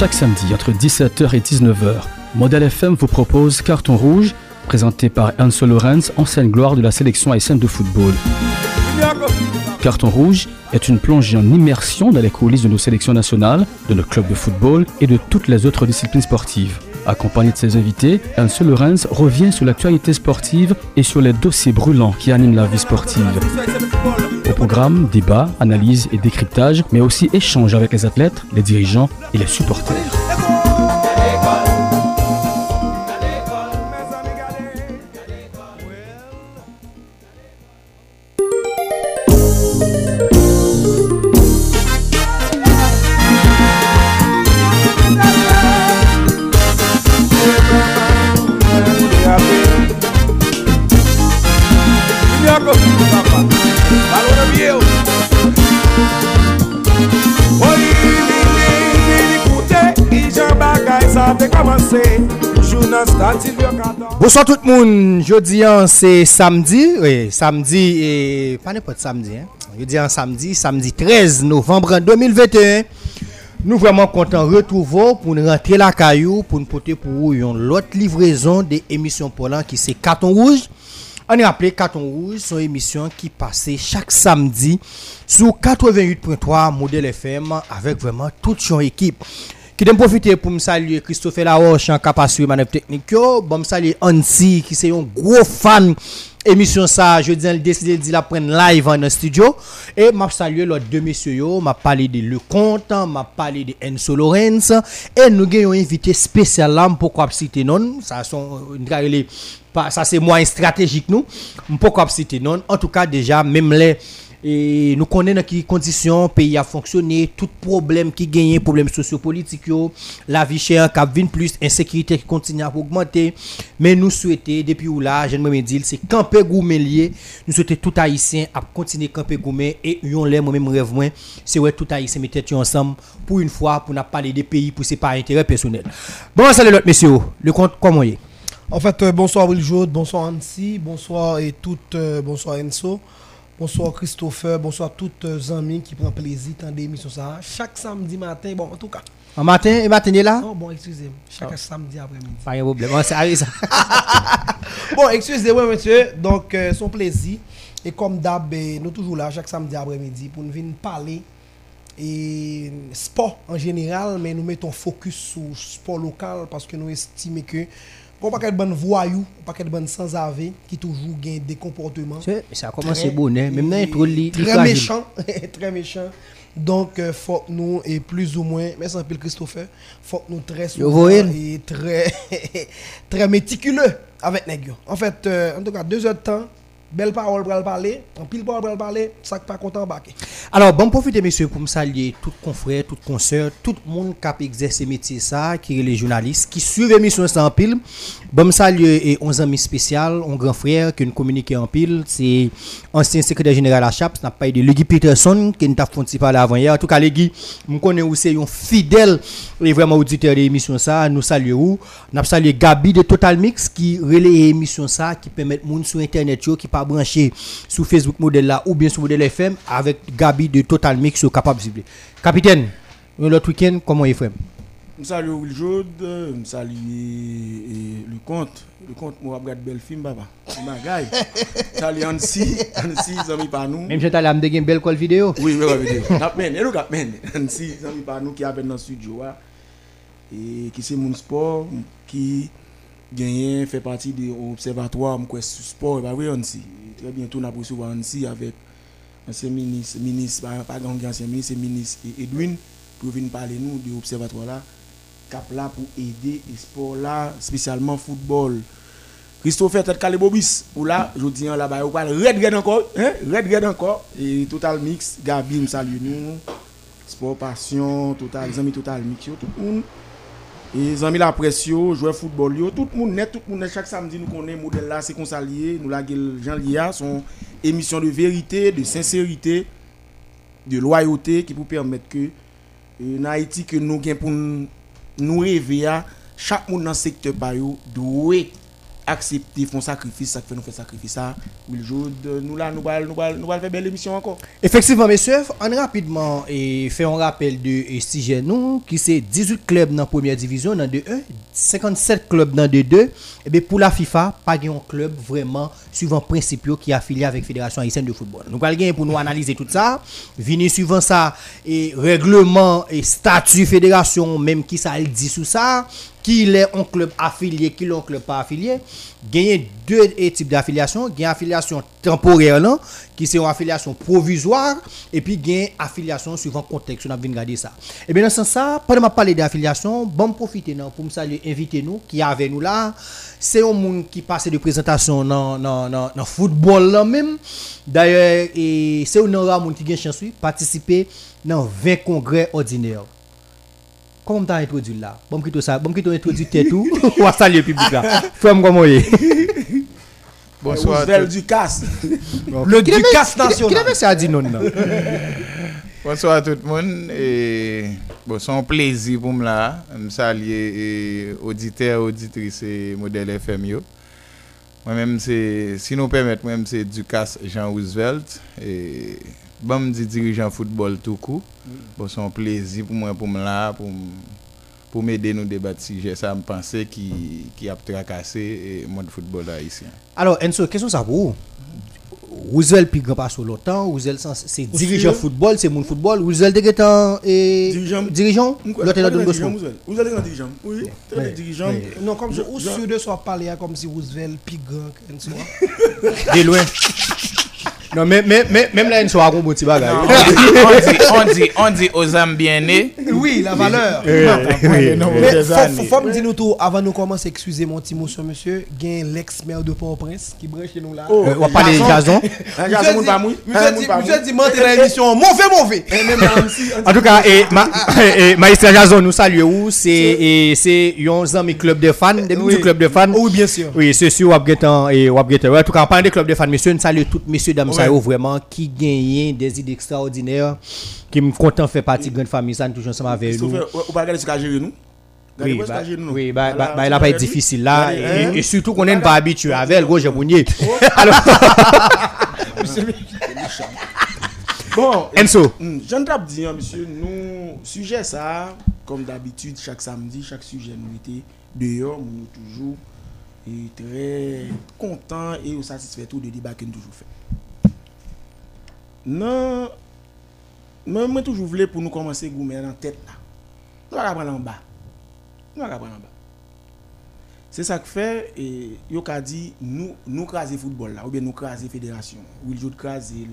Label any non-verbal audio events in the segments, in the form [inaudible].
Chaque samedi entre 17h et 19h, Modèle FM vous propose Carton Rouge, présenté par Anso Lorenz, ancienne gloire de la sélection haïtienne de football. Carton Rouge est une plongée en immersion dans les coulisses de nos sélections nationales, de nos clubs de football et de toutes les autres disciplines sportives. Accompagné de ses invités, Anso Lorenz revient sur l'actualité sportive et sur les dossiers brûlants qui animent la vie sportive. Au programme, débat, analyse et décryptage, mais aussi échange avec les athlètes, les dirigeants et les supporters. Bonsoir tout le monde, jeudi c'est samedi, oui, samedi et pas n'importe samedi, hein. jeudi samedi, samedi 13 novembre 2021. Nous vraiment contents de retrouver pour nous rentrer la caillou, pour nous porter pour vous l'autre livraison des émissions pour qui c'est Carton Rouge. On est appelé Carton Rouge, son émission qui passait chaque samedi sur 88.3 Modèle FM avec vraiment toute son équipe. Qui me profiter pour me saluer Christophe Laroche en capacité manœuvre technique. Bon, saluer Ansi qui c'est un gros fan. Émission ça je dis décidé de la prendre live en studio. Et m'a saluer l'autre deux messieurs yo. M'a parlé de Le Comte m'a parlé de Enzo Lorenz. Et nous avons invité spécial là pourquoi citer non. Ça sont ça c'est moins stratégique nous. Pourquoi citer non. En tout cas déjà même les et nous connaissons dans quelles conditions le pays a fonctionné, tout problème qui gagne, problème sociopolitique, la vie chère qui vient plus, insécurité qui continue à augmenter. Mais nous souhaitons, depuis où là, je me dis, c'est camper gourmet lié. Nous souhaitons tout haïtien à continuer camper gourmet et yon l'air, moi-même rêve moi, c'est ouais tout haïtien mettre ensemble pour une fois, pour ne parler des pays, pour c'est pas intérêt personnel. Bon, salut l'autre messieurs, le compte comment est? En fait, euh, bonsoir Will bonsoir Ansi, bonsoir et toutes, euh, bonsoir Enso. Bonsoir Christopher, bonsoir tous les euh, amis qui prennent plaisir dans l'émission ça. Chaque samedi matin, bon en tout cas. En matin et matin là? Non, bon, excusez-moi. Chaque oh. samedi après-midi. Pas de problème, c'est ça. [laughs] bon, excusez-moi monsieur, donc euh, son plaisir. Et comme d'hab, euh, nous toujours là chaque samedi après-midi pour nous venir parler et sport en général, mais nous mettons focus sur le sport local parce que nous estimons que Bon, pas de bon voyou, pas de bon sans ave qui toujours gagne des comportements. Ça a commencé bon, hein? même dans trop Très méchant, [laughs] très méchant. Donc, il euh, faut que nous, et plus ou moins, mais sans Christopher, faut que nous très souvent et très, [laughs] très méticuleux avec les gars. En fait, euh, en tout cas, deux heures de temps, belle parole pour parler, en pile parole pour parler, ça pas content baquer. Alors, bon profiter messieurs pour me saluer tout confrère, tout consoeur, tout le monde qui a exercé métier ça, qui est les journalistes, qui suivent l'émission en pile. Bon me saluer et 11 amis spécial, un grand frère qui nous communique en pile, c'est ancien secrétaire général à Chaps, n'a pas de Lugui Peterson qui nous a fait parler avant hier. En tout cas, Lugui, je connais aussi un fidèle et vraiment auditeur de l'émission ça, nous saluons. Nous salué Gabi de Total Mix qui relaie l'émission ça, qui permet monde sur internet qui pas branché sur Facebook modèle là ou bien sur modèle FM avec Gabi de Total Mix capable de Capitaine, l'autre week-end, comment il fait Je salue Will Jode, je salue le compte. Le compte, moi, regarde bel film, papa. Magaï. Je [laughs] salue Ansi, Ansi, amis par nous. Même si tu as une belle call vidéo? Oui, belle vidéo. Capmen, et nous Capmen. Ansi, amis par nous qui avec dans le studio. Et qui c'est mon sport, qui gagne, fait partie de l'observatoire, mon sport, bah oui. Très bientôt, on a recevoir Ansi avec ancien ministre, ministre, pas ancien ministre, ministre Edwin, pour venir parler nous de l'observatoire là, cap là pour aider le sport là, spécialement football. Christopher Tête Calébobis, ou là, je dis là-bas, on parle red red encore, hein, red red encore, et Total Mix, Gabi, me salue nous, sport passion, Total, amis Total Mix, tout le monde. Et les amis la pression, jouer football, tout le monde net, tout le monde chaque samedi nous connaît modèle là, c'est qu'on s'allie, nous la Jean Lia, son émission de vérité, de sincérité, de loyauté qui peut permettre que euh, en Haïti que nous pour nous rêver chaque monde dans le secteur doit accepter font sacrifice ça fait nous faire sacrifice ça Will Joud nous là nous va nous va nous faire belle émission encore Effectivement, messieurs, on rapidement et fait un rappel de et sujet nous qui c'est 18 clubs dans première division dans 2-1, 57 clubs dans 2-2. Et bien pour la FIFA, pas un club vraiment suivant principaux qui est affilié avec Fédération haïtienne de football. Nous allons gagner pour nous analyser tout ça, venir suivant ça et règlement et statut fédération même qui ça dit sous ça, qui est un club affilié, qui est un club pas affilié. Gagner deux eh, types d'affiliation, gagner affiliation temporaire là, qui c'est une affiliation provisoire et puis gagner affiliation suivant contexte, on a bien regarder ça. Et bien dans ce sens pendant ma parler d'affiliation, bon profiter non pour me saluer inviter nous qui est avec nous là. C'est un monde qui passe de présentation dans dans football là même. D'ailleurs c'est un rare monde qui gagne chance oui, participer dans 20 congrès ordinaires. Comment t'as introduit là? Bon, quitte ça, bon, quitte introduit tout. [laughs] On va saluer le public là. Frère, comment est Bonsoir. à Roosevelt tout- Ducasse Le Ducasse Qui national. avait ça à dire non non? [laughs] Bonsoir à tout le monde. Et bon, c'est un plaisir pour moi là. Je saluer et auditeurs, auditrices et modèle FM. yo. Moi-même, c'est, si nous permettez, moi-même, c'est Ducasse Jean Roosevelt. Et bon, dit dirigeant football tout court. Bon, c'est un plaisir pour moi, pour moi là, pour, m- pour m'aider nous débattre sujet. Ça me pensait qui, qui a tracassé le monde football haïtien. Alors, Enzo, question ça pour vous Roosevelt puis grand pas sur longtemps, Roosevelt sans- c'est dirigeant football, c'est mon football, Roosevelt et Dirigeant? dirigeant, l'autre dans Bosco. Dirigeant Oui, très dirigeant. Non, comme je, ou sûr de parler hein, comme si Roosevelt plus grand que Enzo. [laughs] De loin. Non, mais, mais, mais même là, Enzo a un bon petit bagage. on, dit, on, dit, on dit aux âmes bien nées. Oui, la valeur. Mais des faut, années. faut, faut me dire nous tout, avant nous commencer, excusez mon petit mot sur monsieur, gain l'ex-maire de Port-au-Prince qui branche chez nous là. Euh, on va parler de garçon moun pas mouille. Monsieur dit, monsieur dit, monter dans l'émission, mauvais, mauvais. En tout cas, et, ma, et, Maestro Jason nous salue où c'est un ami club de fans, des club de fans. Oui, bien sûr. Oui, c'est sûr, Wap Getan et Wap Getan. En tout cas, en parlant des clubs de fans, messieurs, nous saluons tous messieurs, dames, vraiment, qui gagnent des idées extraordinaires, qui me content faire partie de grande famille, ça, nous toujours ensemble avec nous. Ou pas regarder ce qu'a géré nous? Oui, bah, nous? oui, bah, bah, bah, pas été regardez. difficile là, et, hein? et surtout qu'on n'est pas habitué avec le gros Mounier. [laughs] Alors, [laughs] Bon, Enzo, Hmm, Trap dit, hein, monsieur, nous, sujet ça, comme d'habitude, chaque samedi, chaque sujet nous était dehors, nous toujours et très content et satisfait tout des débats que nous toujours fait. Non, moi, moi toujours voulu pour nous commencer à goumer dans tête là. Nous allons prendre en bas. Nous allons prendre en bas. C'est ça que fait, et yo ka dit, nous, nous craser football là, ou bien nous craser fédération. Ou il joue craser,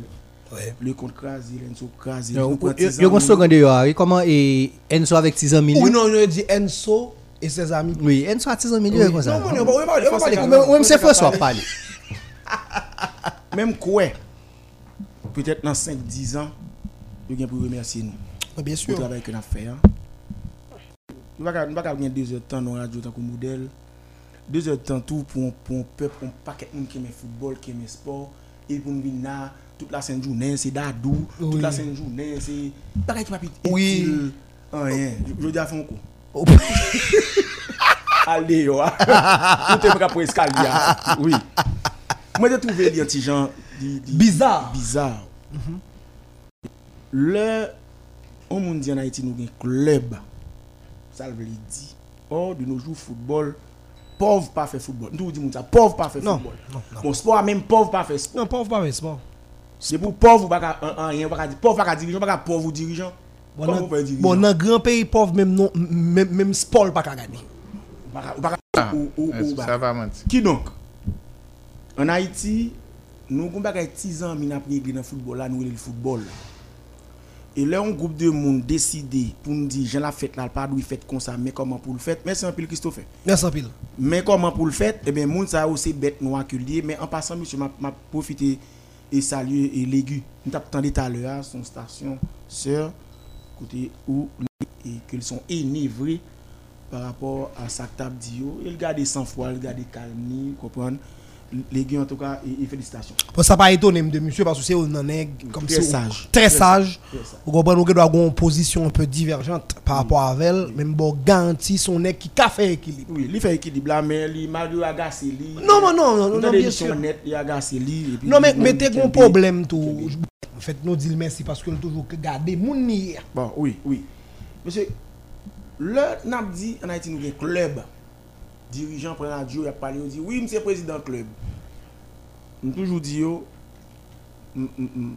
le compte craser, l'enso craser. yo yo- yo ans, kon nous- second de yo, comment et Enzo avec 6 ans Oui, millions? non, on dit Enzo et ses amis. Oui, Enzo a 6 ans millions, comme ça. Non, non, on va parler, on va parler. Même même c'est François parler. Même quoi, peut-être dans 5-10 ans, yo gen pour remercier nous. Bien Pour le sûr. travail que nous avons fait. hein. Nous ne pouvons pas gagner deux heures de temps dans la radio que modèle. Deux heures de temps tout pour un pour un peuple, pour un paquet de qui aime le football, qui aime le sport. Et pour nous venir là, toute la scène journée, c'est d'adou. Toute Oui. la scène journée, c'est. Pareil qui m'a dit. Oui. utile. Rien. Je à fond coup. [laughs] Allez, yo. ah. Tout est prêt pour escalier. ah. Oui. Moi, j'ai trouvé les petits gens. di- di- Bizarre. bizarre. Le, on moun di en Haïti nou gen club. Ça veut dire. Or, de nos jours, football, pauvre pas fait football. Nous dit moun ça, pauvre pas fait football. non, non. Bon, sport même pauvre pas fait sport. Non, pauvre pas, c'est bon. C'est pour pauvre un- un- pauvre pas dirigeant, pas pauvre ou dirigeant. Bon, dans- grand pays pauvre, même même, même sport pas gagner. Pas ka- ou pas ka- Ah, ou- ou- ou- ça va mentir? Qui donc? En Haïti, nous avons bagay 10 ans min après dans le football là, nous le football. Et là un groupe de monde décidé pour nous dire Jean la fête là, pas doué fête comme ça, mais comment pour le faire? Merci un pile Christophe. Merci en pile. Mais comment pour le faire? Eh bien moun ça aussi bête noir que lié, mais en passant monsieur m'a m'a profité et saluer et l'aigu. Nous t'a entendu tout à l'heure son station sœur côté où et qu'ils sont énivrés par rapport à ça que t'as dit yo. Il garde sans foi, il garde gars en tout cas, et, et félicitations. Bon, ça pas étonné de monsieur parce que c'est un nègre comme Très si- sage. Très Très sage. Très sage. Vous comprenez, nous doit avoir une position un peu divergente par rapport à elle. Même bon, garantie son nègre qui a fait équilibre. Oui, il fait équilibre là, mais il Mario a gâché lui. Non, non, non, non, non, Dans bien sûr. net, il a gâché lui. Non, mais mettez un problème tout. En fait, nous disons merci parce que toujours garder mon. Bon, oui, oui. Monsieur, le n'a dit en Haïti nous un club. Dirigeant prend la radio, il a parlé, il dit oui, monsieur président club. Nous toujours dit yo, avons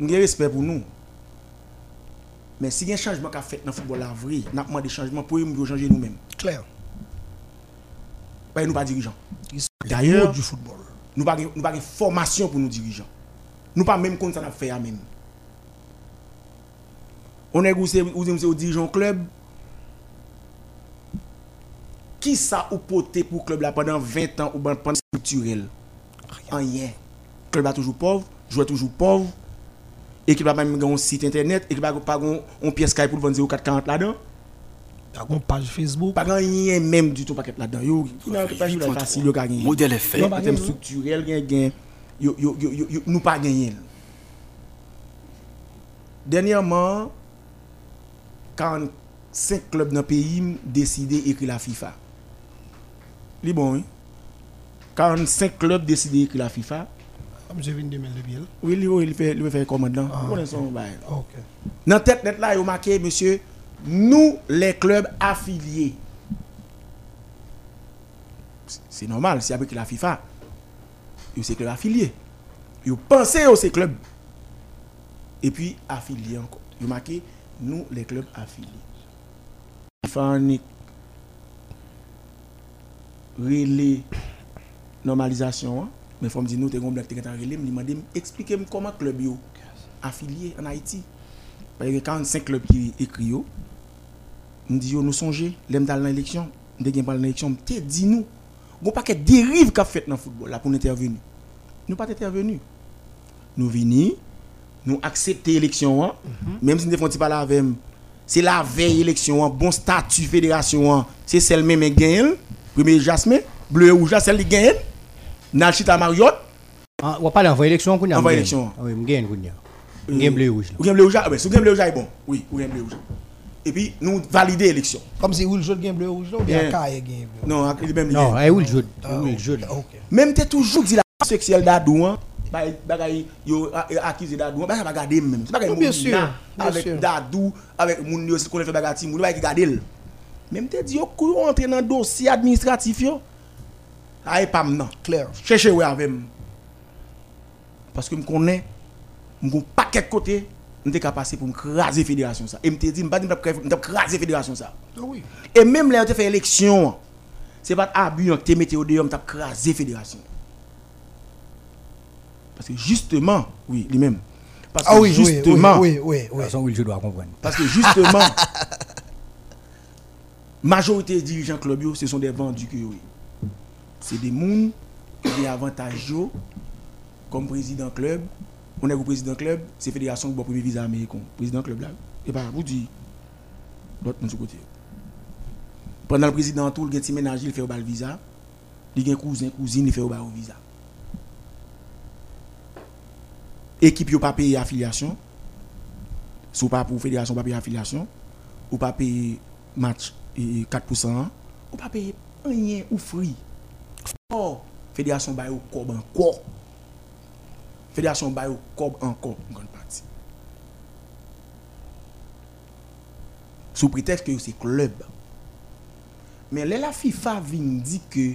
respect pour nous. Mais si il y a un changement qu'a fait dans le football la vrai, nous avons des changements pour nous changer nous-mêmes. Clair. Pas nous pas dirigeants. D'ailleurs, du football. nous pas nous pas formation pour nous dirigeants. Nous pas même compte ça n'a fait à même. On est goûté ou dirigeant club? Qui ça ou poté pour club là pendant 20 ans ou ben pendant structurel? Rien. Club là toujours pauvre, joueur toujours pauvre. Équipe là même un site internet, équipe là pas un pièce Skype pour vendre 0440 là-dedans. T'as une page Facebook. Pas rien même du tout paquet là-dedans. Yo, ka. Modèle termes structurels, gen, gen, yo, yo, yo, yo, yo, nous pas gagné. Dernièrement, 45 clubs dans le pays ont décidé d'écrire la FIFA. Li bon, oui. 45 clubs décidé d'écrire la FIFA. Je viens de. Oui, li, oui, il fait, il fait commande là. Vous connaissez son bail. Ok. Dans tête net là, il a marqué, monsieur, nous, les clubs affiliés. C'est normal, si avec la FIFA, ils sont clubs affiliés. Ils pensent à ces clubs. Et puis, affiliés encore. Il a marqué, nous, les clubs affiliés. FIFA relais normalisation. hein. Mais il faut me dire, nous, t'es blague, t'es relais, me demander, expliquez-moi comment club yo affilié en Haïti. Parce que 45 clubs qui écrit yo, me dit yo nous songer, l'aime dans l'élection, de gain pas l'élection, te dit nous, gon paquet dérive qu'a fait dans le football là pour nous intervenir. Nous pas intervenu. Nous vini, nous accepter l'élection hein, même si nous ne font pas la veille. C'est la veille élection, hein, bon statut fédération, hein, c'est celle même gagne, premier Jasmin, bleu et rouge celle qui gagne. Nalchita Marriott, Ah, On va parler en élection. a, En m'gagne. élection. Ah Oui, m'gagne, qu'on y a. M'gagne bleu et rouge. là. Ou gen bleu rouge, ah ben, si gen bleu rouge, ah, bon. Oui, ou gen bleu rouge. Et puis, nous valider l'élection. Comme si Will jaune gain bleu rouge là ou bien. Kaye gain bleu. Non, il même Non, eh, Ah, ok. jeu là. Ok. Même t'es toujours dit la sexuelle d'Adou, hein. Bagay- Bagay, yo a- a- accusé d'Adou, hein. Bagay, pas garder même. C'est pas Non, bien sûr, Avec d'Adou, avec moun yo, qu'on fait bagay ti, moun bagay garder. Même t'es dit yo, kou entrer dans dossier administratif yo. Aïe, pas maintenant. Clair. Cherchez ouais avec moi. Parce que je connais, je connais pas quel côté, je suis capable pour me craser la fédération. ça. Et je me dis, je ne pas craser la fédération. ça. Ah oui. Et même là, on fait élection, ce n'est pas abus que tu mets au dehors, tu as crasé la fédération. Parce que justement, oui, lui-même. Parce que Ah oui, oui, oui, justement, oui, oui, oui. Façon, où je dois comprendre. parce que justement, [laughs] majorité des dirigeants club, ce sont des vendus. C'est des gens qui yo, comme président club. On est au président club, c'est fédération qui a premier visa américain. Président club là, et vous dit l'autre ce côté. Pendant le président tout, il un petit ménage, il fait bal visa. Il a un cousin, cousine, il fait bal visa. Équipe yo pas payé affiliation. Si pas pour fédération, pas payer affiliation, ou pas payer match et 4%, ou pas payer rien ou free. Oh, fédération baille au cob encore. Fédération baille au cob encore, en grande partie. Sous prétexte que c'est club. Mais là, la FIFA vient dire que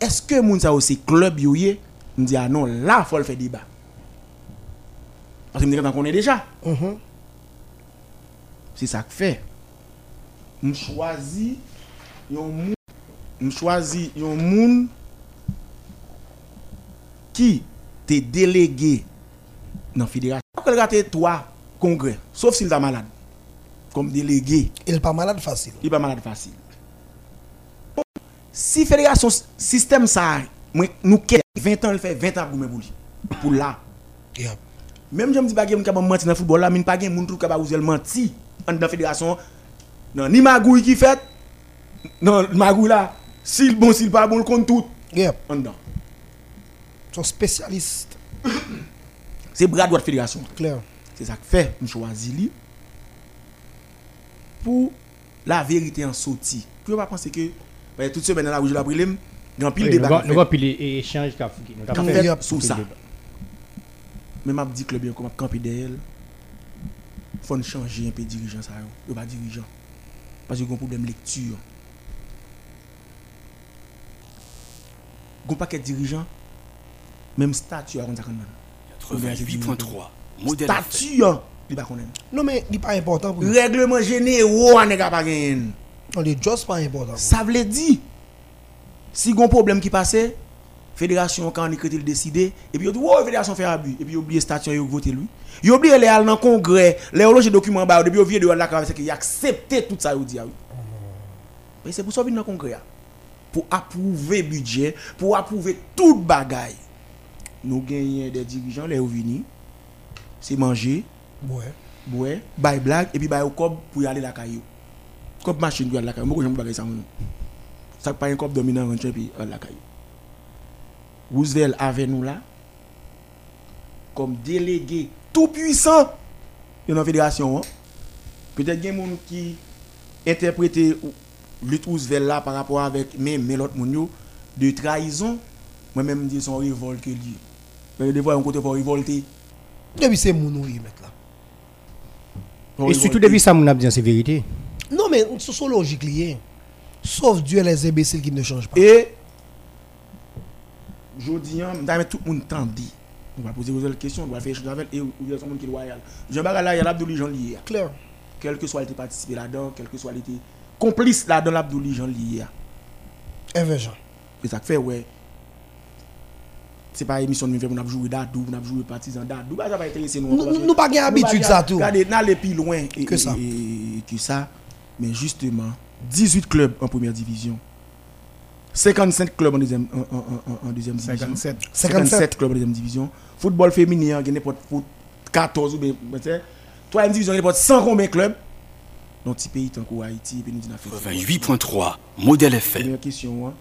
est-ce que moun sa c'est club yo ye? Me dit ah non, là faut le faire débat. Parce que me dit qu'on connaît déjà. Mhm. C'est ça que fait. Je choisis yon moun, je yon moun qui te délégué dans la fédération. Quand il trois congrès, sauf s'il est malade. Comme délégué, Il est pas malade facile. il n'est pas malade facile. Si fédération système ça, moi, nous quel 20 ans, il fait 20 ans pour me lui. Pour là. Yeah. Même je me dis pas que je capable mentir dans le football pas moun tout capable de mentir en dans la fédération. Non, ni magouille qui fait. Non, magouille là, s'il bon s'il pas bon, le compte tout Yeah. en dedans. Son spécialiste, [coughs] C'est bras droit de fédération. clair. C'est ça que fait, je choisis lui pour la vérité en sortie. Puis on va penser que ben, toute semaine là où je l'ai pris, grand pile Oui, débat. Nous avons pile échange qu'a fait. nous sur ça. Mais m'a dit club bien comme camper derrière. Faut changer un peu dirigeant ça. Yo pas dirigeant. Parce que y a un problème lecture. Gon paquet de dirigeants même statut à contre ça quand même. 88.3 Modèle. Statut il pas. Non, mais il n'est pas important pour. Règlement généraux on n'est pas. Non, il est juste pas important. Ça veut dire, si gon problème qui passait, fédération quand on écrit le décider, et puis on dit, ouais, fédération fait abus, et puis oublié statut, yo voté lui. Yo oublié les dans le congrès, les loger document ba, depuis vieux de la c'est qu'il a accepté tout ça, yo dit. ah. Mais c'est pour ça qu'il dans le congrès. ah. Pour approuver budget, pour approuver tout bagaille. Nous gagnons des dirigeants, les vini, c'est manger. Ouais. boire, bail blague, et puis bail au cob pour y aller la caillou. Comme machine pour y aller la caillou. Moi, j'aime pas ça. Ça pas un cob dominant rentre et puis la caillou. Roosevelt avec nous là, comme délégué tout puissant de la fédération. hein. Peut-être qu'il y a des gens qui interprétent lutte Roosevelt là par rapport avec même mais l'autre monde de trahison. Moi-même, je dis son révolte que lui. Mais des fois, on côté pour révolter. Depuis c'est mon mettre là. Et surtout depuis ça, mon a dit c'est vérité. Non, mais c'est logique liée. Sauf Dieu les imbéciles qui ne changent pas. Et je dis, hein, d'ailleurs, tout t'en dit. On va poser une question, on va faire échange avec et ou bien monde qui est loyal. Jean Baga là, il y a l'Abdouli Jean lié. Clair. Quel que soit était participé là-dedans, quel que soit était complice là-dedans l'Abdouli Jean lié. Invergent. C'est ça que fait, ouais. C'est pas émission de me faire pour nous jouer d'adou, pour nous jouer partisan d'adou. Bah, ça va intéresser nous. Nous nous pas gain habitude ça tout. Regardez, n'allez plus loin et- Que et- ça. et- que ça. Mais justement, 18 clubs en première division. 55 clubs en deuxième, en, en- en- en deuxième division. 57. 57 clubs en deuxième division. Football féminin, il y a foot 14 ou bien, sais. Troisième division, il y a n'importe 100 combien de clubs? Dans petit pays, tant qu'au Haïti, et puis nous disons, fait football. 88.3 Modèle FM. Première question, hein,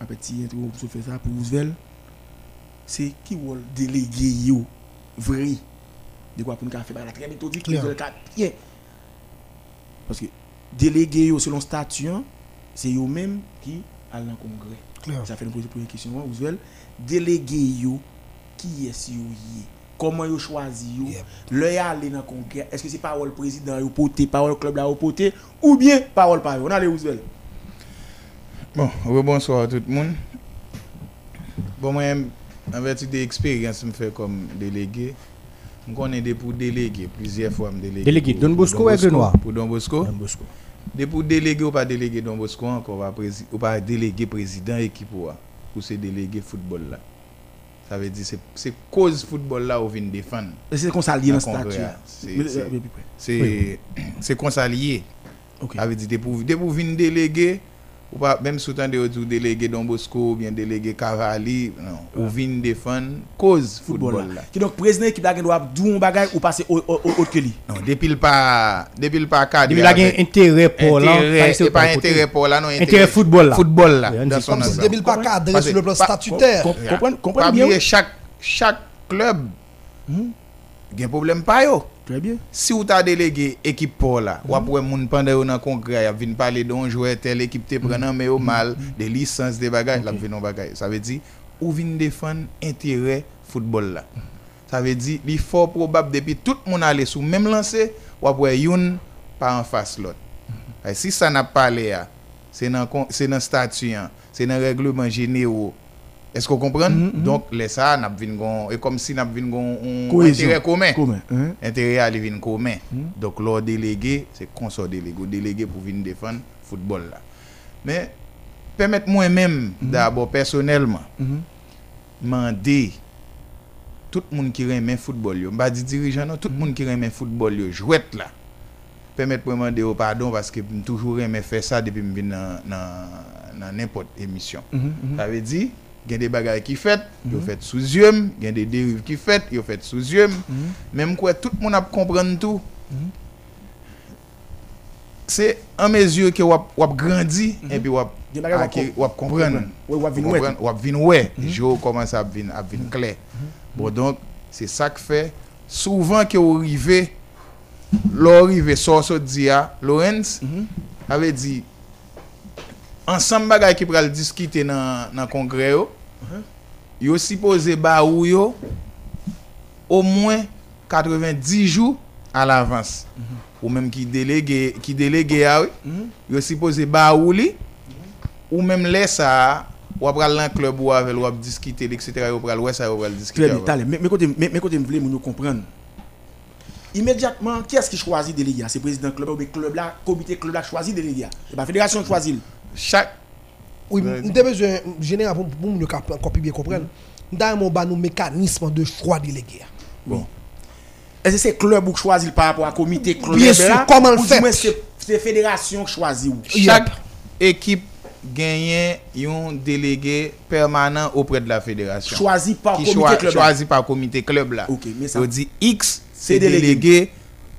un petit intro pour se faire ça pour Roosevelt. C'est qui va déléguer yo? Vrai de quoi pour nous faire la très méthodique. Roosevelt quatre pieds. Parce que déléguer yo selon statut, hein, c'est yo même qui dans le congrès. Ça fait première question, hein, Roosevelt. Déléguer yo qui est-ce yo yé? Comment yo choisi yo? Yep. Le y aller dans le congrès, est-ce que c'est parole président yo poté, parole club yo poté ou bien parole par? On allez Roosevelt. Bon, rebonsoir à tout le monde. Bon, moi, en vertu de l'expérience que je fais comme délégué, je connais des pour déléguer, plusieurs fois je délégué. Délégué, Don Bosco ou Noir Pour Don Bosco. Des pour déléguer ou pas délégué Don Bosco encore, pas prési- ou pas délégué président équipe ou pas, ou c'est délégué football là. Ça veut dire c'est c'est cause football là ou vient défendre. C'est qu'on s'allie dans Dans le le statut. congrès, c'est- Mais, c'est- euh, ou pas même sous temps de délégué Don Bosco ou bien délégué Cavalli, non, ou venir défendre cause Football football là. Qui donc président qui doit dou un bagage ou passer au au- au- autre que lui. Non, depuis le pas depuis le pas cadre. Il a un intérêt pour là. intérêt, c'est pas intérêt pour là non Intérêt football là. Football là. On dans son. Depuis le pas cadré Parce sur le plan statutaire. Com- Comprenez Pas comprenez bien. chaque chaque club il y a un problème pas yo. Très bien. Si ou ta délégué équipe pour là, ou après moun pendant dans congrès, a vinn parler d'un joueur tel équipe te prend mais au mal, des licences des bagages, la vinn bagage. Ça veut dire ou vinn défendre intérêt football là. Ça veut dire il fort probable depuis tout le monde aller sous même lancé, ou après youn pas en face l'autre. Et Si ça n'a pas à, c'est dans c'est dans statut, c'est dans règlement généraux. Est-ce qu'on comprend? Donc, les ça, n'a et comme si n'a un intérêt commun Commun. hein. intérêt à commun. Donc, leur délégué, c'est consort délégué, délégué pour venir défendre football là. Mais, permettez-moi même, d'abord personnellement, demander tout le monde qui aime football, yo, pas dit dirigeant, non, tout le monde qui aime football, yo, jouette là. Permettez-moi de demander au pardon parce que je toujours aimé faire ça depuis que je suis dans n'importe émission. Ça veut dire, il y a des bagages qui fait, fait sous yeux, il y a des dérives qui fait, ils fait sous yeux. Même quoi, tout le monde a comprendre tout. se an mezur ke wap, wap grandi, kompren, wap vin wè. Jo koman sa ap vin, ap vin kle. Bon, donk, se sa k fe, souvan ke ou rive, lò rive so so di ya, Lorenz, ave di, ansam bagay ki pral diskite nan, nan kongre yo, sipoze ba ou yo, au mwen 90 jou al avans. Ou menm ki delege, ki delege ya we, yo sipoze ba ou li, ou menm lè sa, wap pral lan klub ou avel, wap diskite, etc. Sa, yo pral diskite. Très bien, avel. talè. Mais côté, mais côté yo comprendre? Immédiatement, qui est-ce qui choisit délégué C'est président club ou club là, comité club là choisit délégué. C'est pas fédération qui choisit. Chak, Oui, nous avons besoin, général, pour pour nous bien comprendre, nous avons un mécanisme de choix délégué. Est-ce que c'est club ou qui choisit par rapport à comité club Bien sûr, là, comment le ou du fait? moins c'est c'est fédération qui choisit ou chak ekip genyen yon delege permanent auprès de la fédération. choisi par comité club là. chwazi par komite klub la. Ok, mais ça Yo di X, C'est délégué.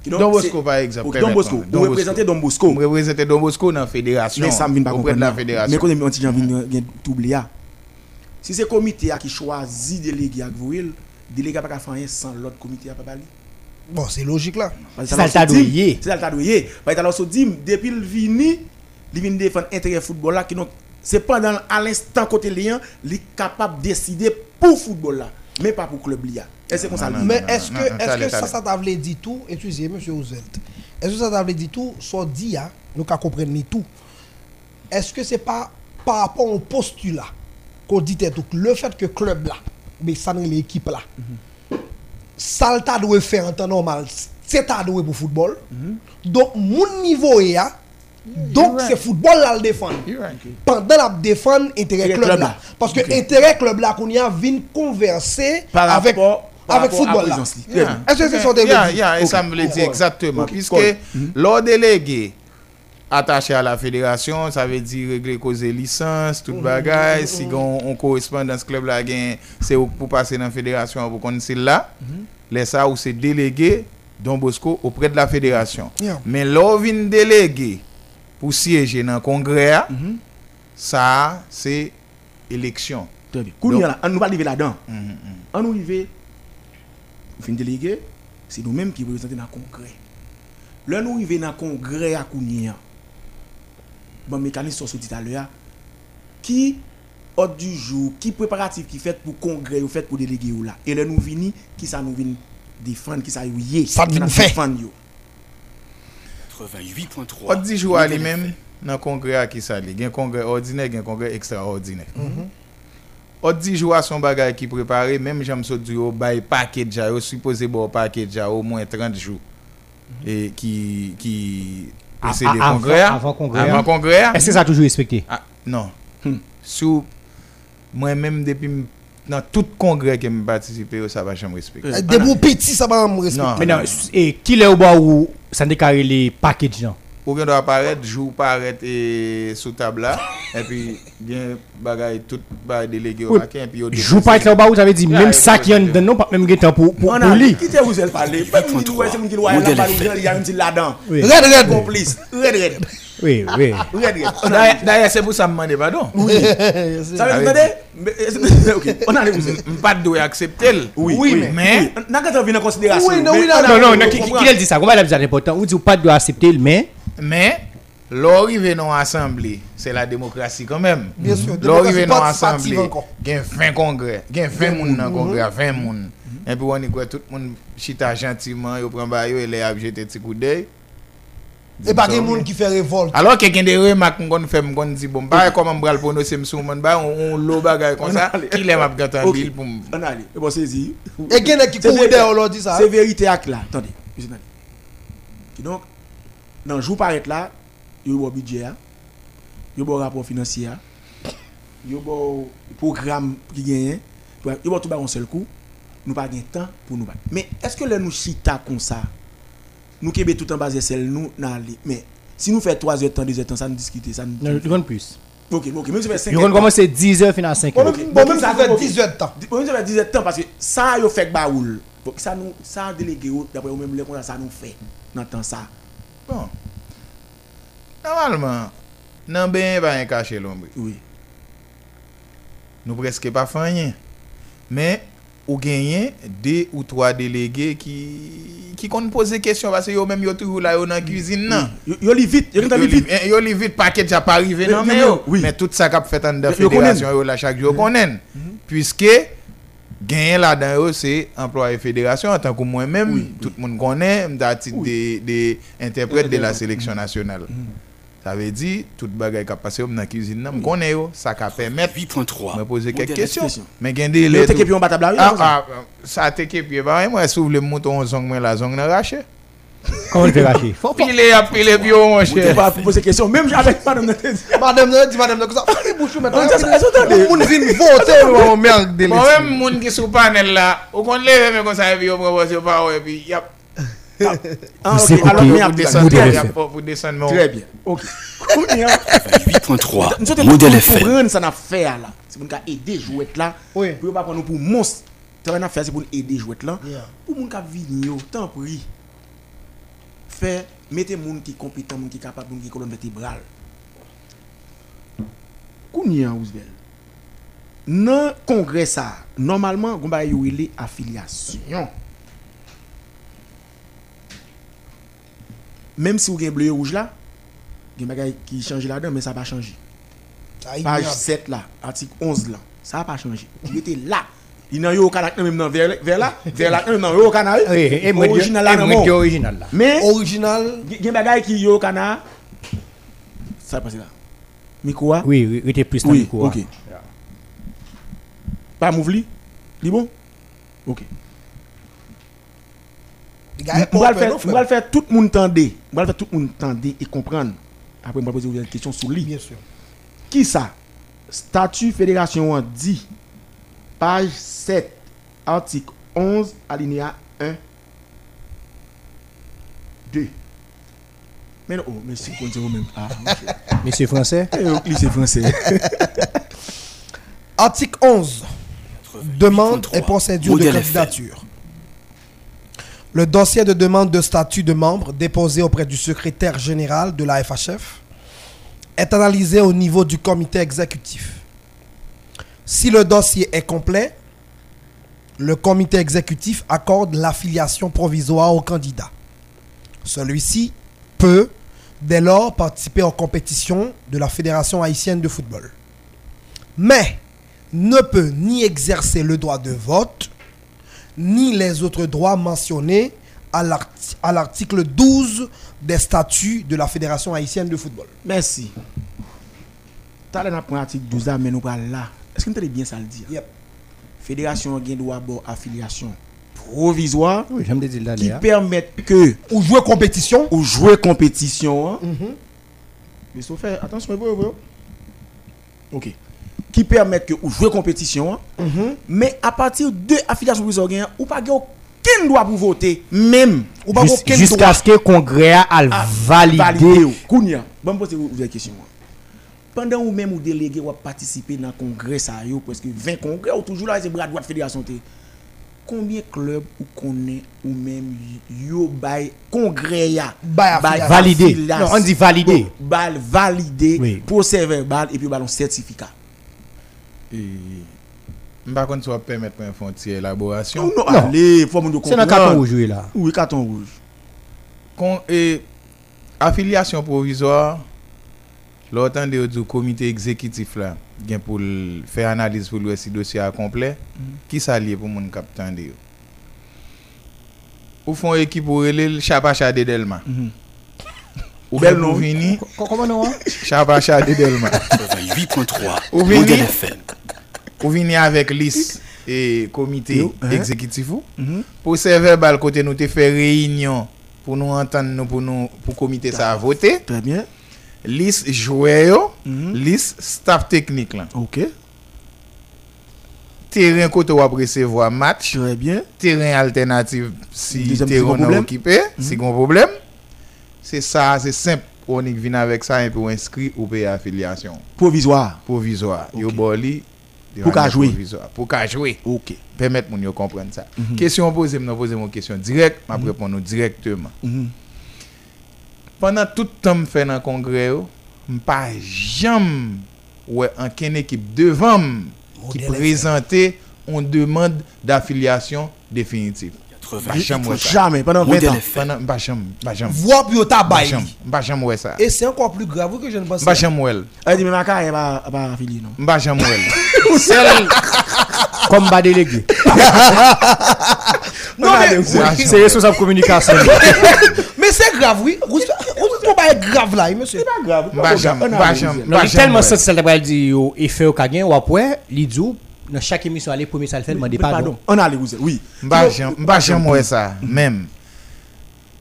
Don c'est- Bosco par exemple. Don Bosco. Vous représentez Don Bosco. Vous représentez Don Bosco dans la fédération. Mais ça me vient pas de la comprendre. Mais fédération. quand on dit viens t'oublier. ah. Si c'est comité a qui choisit délégué avec vous, le délégué pas qu'à faire rien sans l'autre comité a pas parler. Bon, c'est logique là. Parce C'est que ça le. C'est ça le tadouillé. Parce que alors se dit depuis le vini, il vient défendre intérêt football là c'est pendant à l'instant côté lien, il est capable de décider pour football là, mais pas pour club là. Et c'est comme ça. Non, le dit. Mais est-ce que, t'allez, que ça, ça t'a voulu dit tout? Excusez, monsieur Ouzelt. Est-ce que ça t'a voulu dit tout? Soit dit, hein, nous qu'à comprendre tout. Est-ce que c'est pas par rapport au postulat qu'on dit tout le fait que club là, mais ça n'est l'équipe là, ça le t'a doit faire en temps normal, c'est t'a doué pour football. Donc, mon niveau est donc c'est football là le défendre. Right. Pendant la défendre intérêt club club là. Parce que Ok. intérêt club là qu'on y a vient converser Par avec, rapport par avec football là. Yeah. Est-ce que c'est son Yeah, développement yeah, et ça me le dit exactement. Puisque Cool. lors délégué attaché à la fédération, ça veut dire régler cause licence, tout bagay. Si on, on correspond dans ce club là, c'est ou- pour passer dans la fédération pour connaître là. Les ça ou c'est délégué Don Bosco auprès de la fédération. Yeah. Mais vin délégué pour siéger dans le congrès, a, ça c'est élection. Très bien. Donc- on nous pas arriver là-dedans. Mhm, mhm. On nous arrive, fin délégué, c'est nous-mêmes qui représentons dans le congrès. Là, nous arrivons dans le congrès à Kounia. Bon, mécanisme sortis tout à l'heure. Qui, ordre du jour, qui préparatif qui fait pour congrès ou fait pour délégué ou là. Et là, nous venons, qui ça nous vient défendre, qui ça nous yé. Ça nous fait. défendre. 88.3. Ot di jou a li menm nan kongre a ki sa li. Gen kongre ordine, gen kongre ekstraordine. Ot di jou a son bagay ki prepare, menm jam so di yo bay paket ja, yo suppose bo paket ja mwen 30 jou. E ki, ki A- presede a- kongre a. avant- kongre a. Avant kongre a. Est-ce que ça a toujours respecté? Ah, non. Sou, mwen menm depi m- nan tout kongre ke m participe yo, sa va jam respekte. Eh, Des bons petits, ça va me respecter. Non. Mais non, et qui est au bas où ça déclaré les packages non? Ou gen do aparet, jou paret e sou tabla, epi gen bagay tout bagay delege yo Oui. maken, epi yo Jou pas être là au bas où ça veut dire Yeah, même ça qui est dedans non pas même temps pour lui. qui vous elle parler? Pas vous dire ouais c'est mon qui loyer Modèle là FM. il y a un petit là-dedans. Red, red. Complice. Red red. Oui, oui. Red red. D'ailleurs, se pou sa m mande padon. Ça veut dire mais OK, on a les vous. M pat do accepte l. Oui, Oui, oui, mais- mais n'a quand on vient en considération. Oui, non, mais oui, non, on a- Non, non, on non, qui dit ça Comment elle a besoin d'important Ou dit ou pas de accepter le mais Men, lò rive nan asemble, se la demokrasi kan mèm. Bien sûr, Lò rive démocratie nan participative asemble, encore. gen 20 kongre, gen 20 moun nan kongre, 20 moun. Epi wani kwe tout moun chita jantiman, yo pran ba yo, e le ap jete ti kou dey. Et pas des gens qui fait révolte. Alors ke gen de remak m kon fè m kon di bon, ba e koman m bral pono se m sou man, ba on lo bagay kon sa, ki le map gatan Ok. bil pou m... On a allé. Et bon saisi. Et il y en a qui vrai. derrière, on leur dit ça? C'est vérité ak là. Attendez, monsieur Nani. Donc dans jour paraître là, yo bo budget a, yo bo rapport financier a, yo bo programme qui gagne, yo bo tout ba un seul coup, nous pas gain temps pour nous battre. Mais est-ce que là nous chita comme ça Nous kebe tout en base celle nous. Mais si nous fait 3 heures de temps, 2 heures de temps, ça nous discuter, ça nous non, plus. OK, OK, même si fait 5 Ils vont commencer 10h finir à 5h. Bon, même- bon, même Ça ça fait fait 10 heures de temps. Bon, ça fait 10 heures de temps parce que ça yo fait baoul. Ça nous ça délégué ou, d'après vous même les ça nous fait dans temps ça. Bon. Normalman, nan ben ba yon kache l'ombre. Oui. Nou preske pa fanyen. Men, ou genyen de ou troa delege ki ki kon pose kesyon Pase yo menm yo tou la yo nan kuzine nan Yo li vite, yo li, vite. yo li vit paket ja pa rive nan Oui, men yo oui. Men tout sa kap fet an da Yo- federasyon yo la chak yo konen Puisque yo se employe federasyon An tankou mwen men, Oui, tout moun konen Mda tit Oui. de, de la Mhm. seleksyon nasyonal Sa ve di, tout bagay kap pase yo m nan kuzine nan M konen yo, sa ka pemet 8.3. Mwen pose kek Modèle kesyon FM. Men gen de Le le te ke pi yon batab la yo. Ah, comme ça. ah, teke piye ba mwen sou vle mouton zong la zong nan rache Comment racher Faut pas. [laughs] Pile ap pile piyo mwen Ou te chè pa pose question, même avec madame. Madame, madame, comme ça. Maintenant. Ça, ça, ça, ça, voter, [laughs] mon merde de Mwen mwen moun ki sou panel la Ou kon leve men kon sa epi yo propose yo pa ou epi Yap Ah, Vous ok, alors, merde, pou desan men Très bien. OK. [laughs] Kounia. 8.3. Nous sommes Modèle pour FM. prendre ça affaire là. C'est pour nous aider jouet là. Oui. Pour pas prendre pour monstre. Travail affaire c'est pour nous aider jouet là. Pour moun ka vini yo, tant pris. Fait mettez moun qui compétent, moun qui capable, moun qui colonne vertébrale. Kounia Ousbel. Nan congrès ça, normalement, on va y affiliation. Même si vous avez bleu et rouge là, il y a des bagages qui changent là-dedans, mais ça va pas changer. Page 7 là, article 11 là, ça va pas changer. Il était là. Il n'a eu au canal même non vers là, vers là, non au canal. Original là non. original là. Mais Original. il y a des bagages qui yo au canal. Ça passe là. Miko a? Oui, oui, il était plus dans Oui, le courant. OK. Pas mouvli? Li bon? OK. On va le faire, tout le monde tendre. On va le faire tout le monde tendre et comprendre. Après, on va poser une question sur lui. Bien sûr. Qui ça? Statut Fédération 1 dit, page 7, article 11, alinéa 1, 2. Mais non, oh, mais si vous vous même. Ah, [laughs] Monsieur français? Monsieur. lycée français. Article 11. Demande 8.3. et procédure de candidature. Le dossier de demande de statut de membre déposé auprès du secrétaire général de la FHF est analysé au niveau du comité exécutif. Si le dossier est complet, le comité exécutif accorde l'affiliation provisoire au candidat. Celui-ci peut, dès lors, participer aux compétitions de la Fédération haïtienne de football. Mais ne peut ni exercer le droit de vote, ni les autres droits mentionnés à l'arti- à l'article 12 des statuts de la Fédération haïtienne de football. Merci. T'as l'air d'apprendre l'article 12 là, mais nous pas là. Est-ce que vous avez bien ça le dire? Yep. Fédération a droit à affiliation provisoire Oui, j'aime dire là, qui Léa. permettent que Ou jouer compétition, ou jouer compétition. hein. Mais sauf faire attention. Ok. Qui permettent que ou jouer compétition. hein. Mais à partir de affiliation provisoire, gagnant, ou pas aucun droit pour voter, même ou pas Jusqu'à ce que le congrès a validé. Kounia, bon me poser une question. hein. Pendant ou même ou délégué ou participer dans le congrès ça yo presque 20 congrès ou toujours là c'est bras droit de fédération. Combien club ou connaît ou même yo bay congrès ya? Validé. Non, on dit validé. Bal validé Oui. procès verbal et puis ballon certificat. E, Mba kon sou ap pemet mwen fon ti elaborasyon. Non, non, ale, fò moun yo kompran. Se nan katon rouj wè la. Oui, e katon rouj. Kon, e, afilyasyon provizor, lò tan de yo djou komite ekzekitif la, gen pou l fè analiz pou l wè si dosye a komple, mm. ki sa liye pou moun kap tan de yo. Ou fon ekip ou rele l chapa chade delman. Mm -hmm. Ou Bel bel nom. nou vini Comment non Chapacha de Delma 88.3. Ou. Ou vini avèk lis E komite Yo, hein? ou? Mhm. Pou se verbal kote nou te fè reyinyon Pou nou antan nou pou nou Pou komite sa a vote Très bien. Lis jouè yo Mhm. Lis staff teknik lan OK. Teren kote wap resevo a match Très bien. Teren alternatif Si teren problem. okipe Si gon problem Se sa, se semp Onik vin avèk sa En pou inskri ou pe afilyasyon Provisoire. Provizwa Yo Ok. boli Pou ka jwe. Pou ka jwe OK. Permet moun yo kompren sa Kesyon pose m nan pose moun kesyon direk M ap repon nou direktman Mhm. Pendant tout temps m fè nan kongre yo, m pa jam wè an ken ekip devan m ki Modèle prezante on demande d'affiliation définitive. Ba jam wè sa. Jamais, pendant 20 Modèle ans. Pendant, ba jam, ba jam. Voix puis au Ba tabac. jam, ba jam wè sa. Et c'est encore plus grave que je ne pense Ba jam wè l. Elle dit, mais ma carrière va pas affilié, non? Ba jam wè l. Sel, Comme bas délégué. [laughs] Non, mais, C'est responsable communication. [laughs] mais c'est grave, oui. Vous ne pas être grave là, monsieur. grave. ba jam, ba jam, Non, ba il jam tellement ça va dire yo effet au kagien ou après, li dit dans chaque émission aller premier ça le fait demander pardon. On a les oui. Mba jam wè sa, mèm.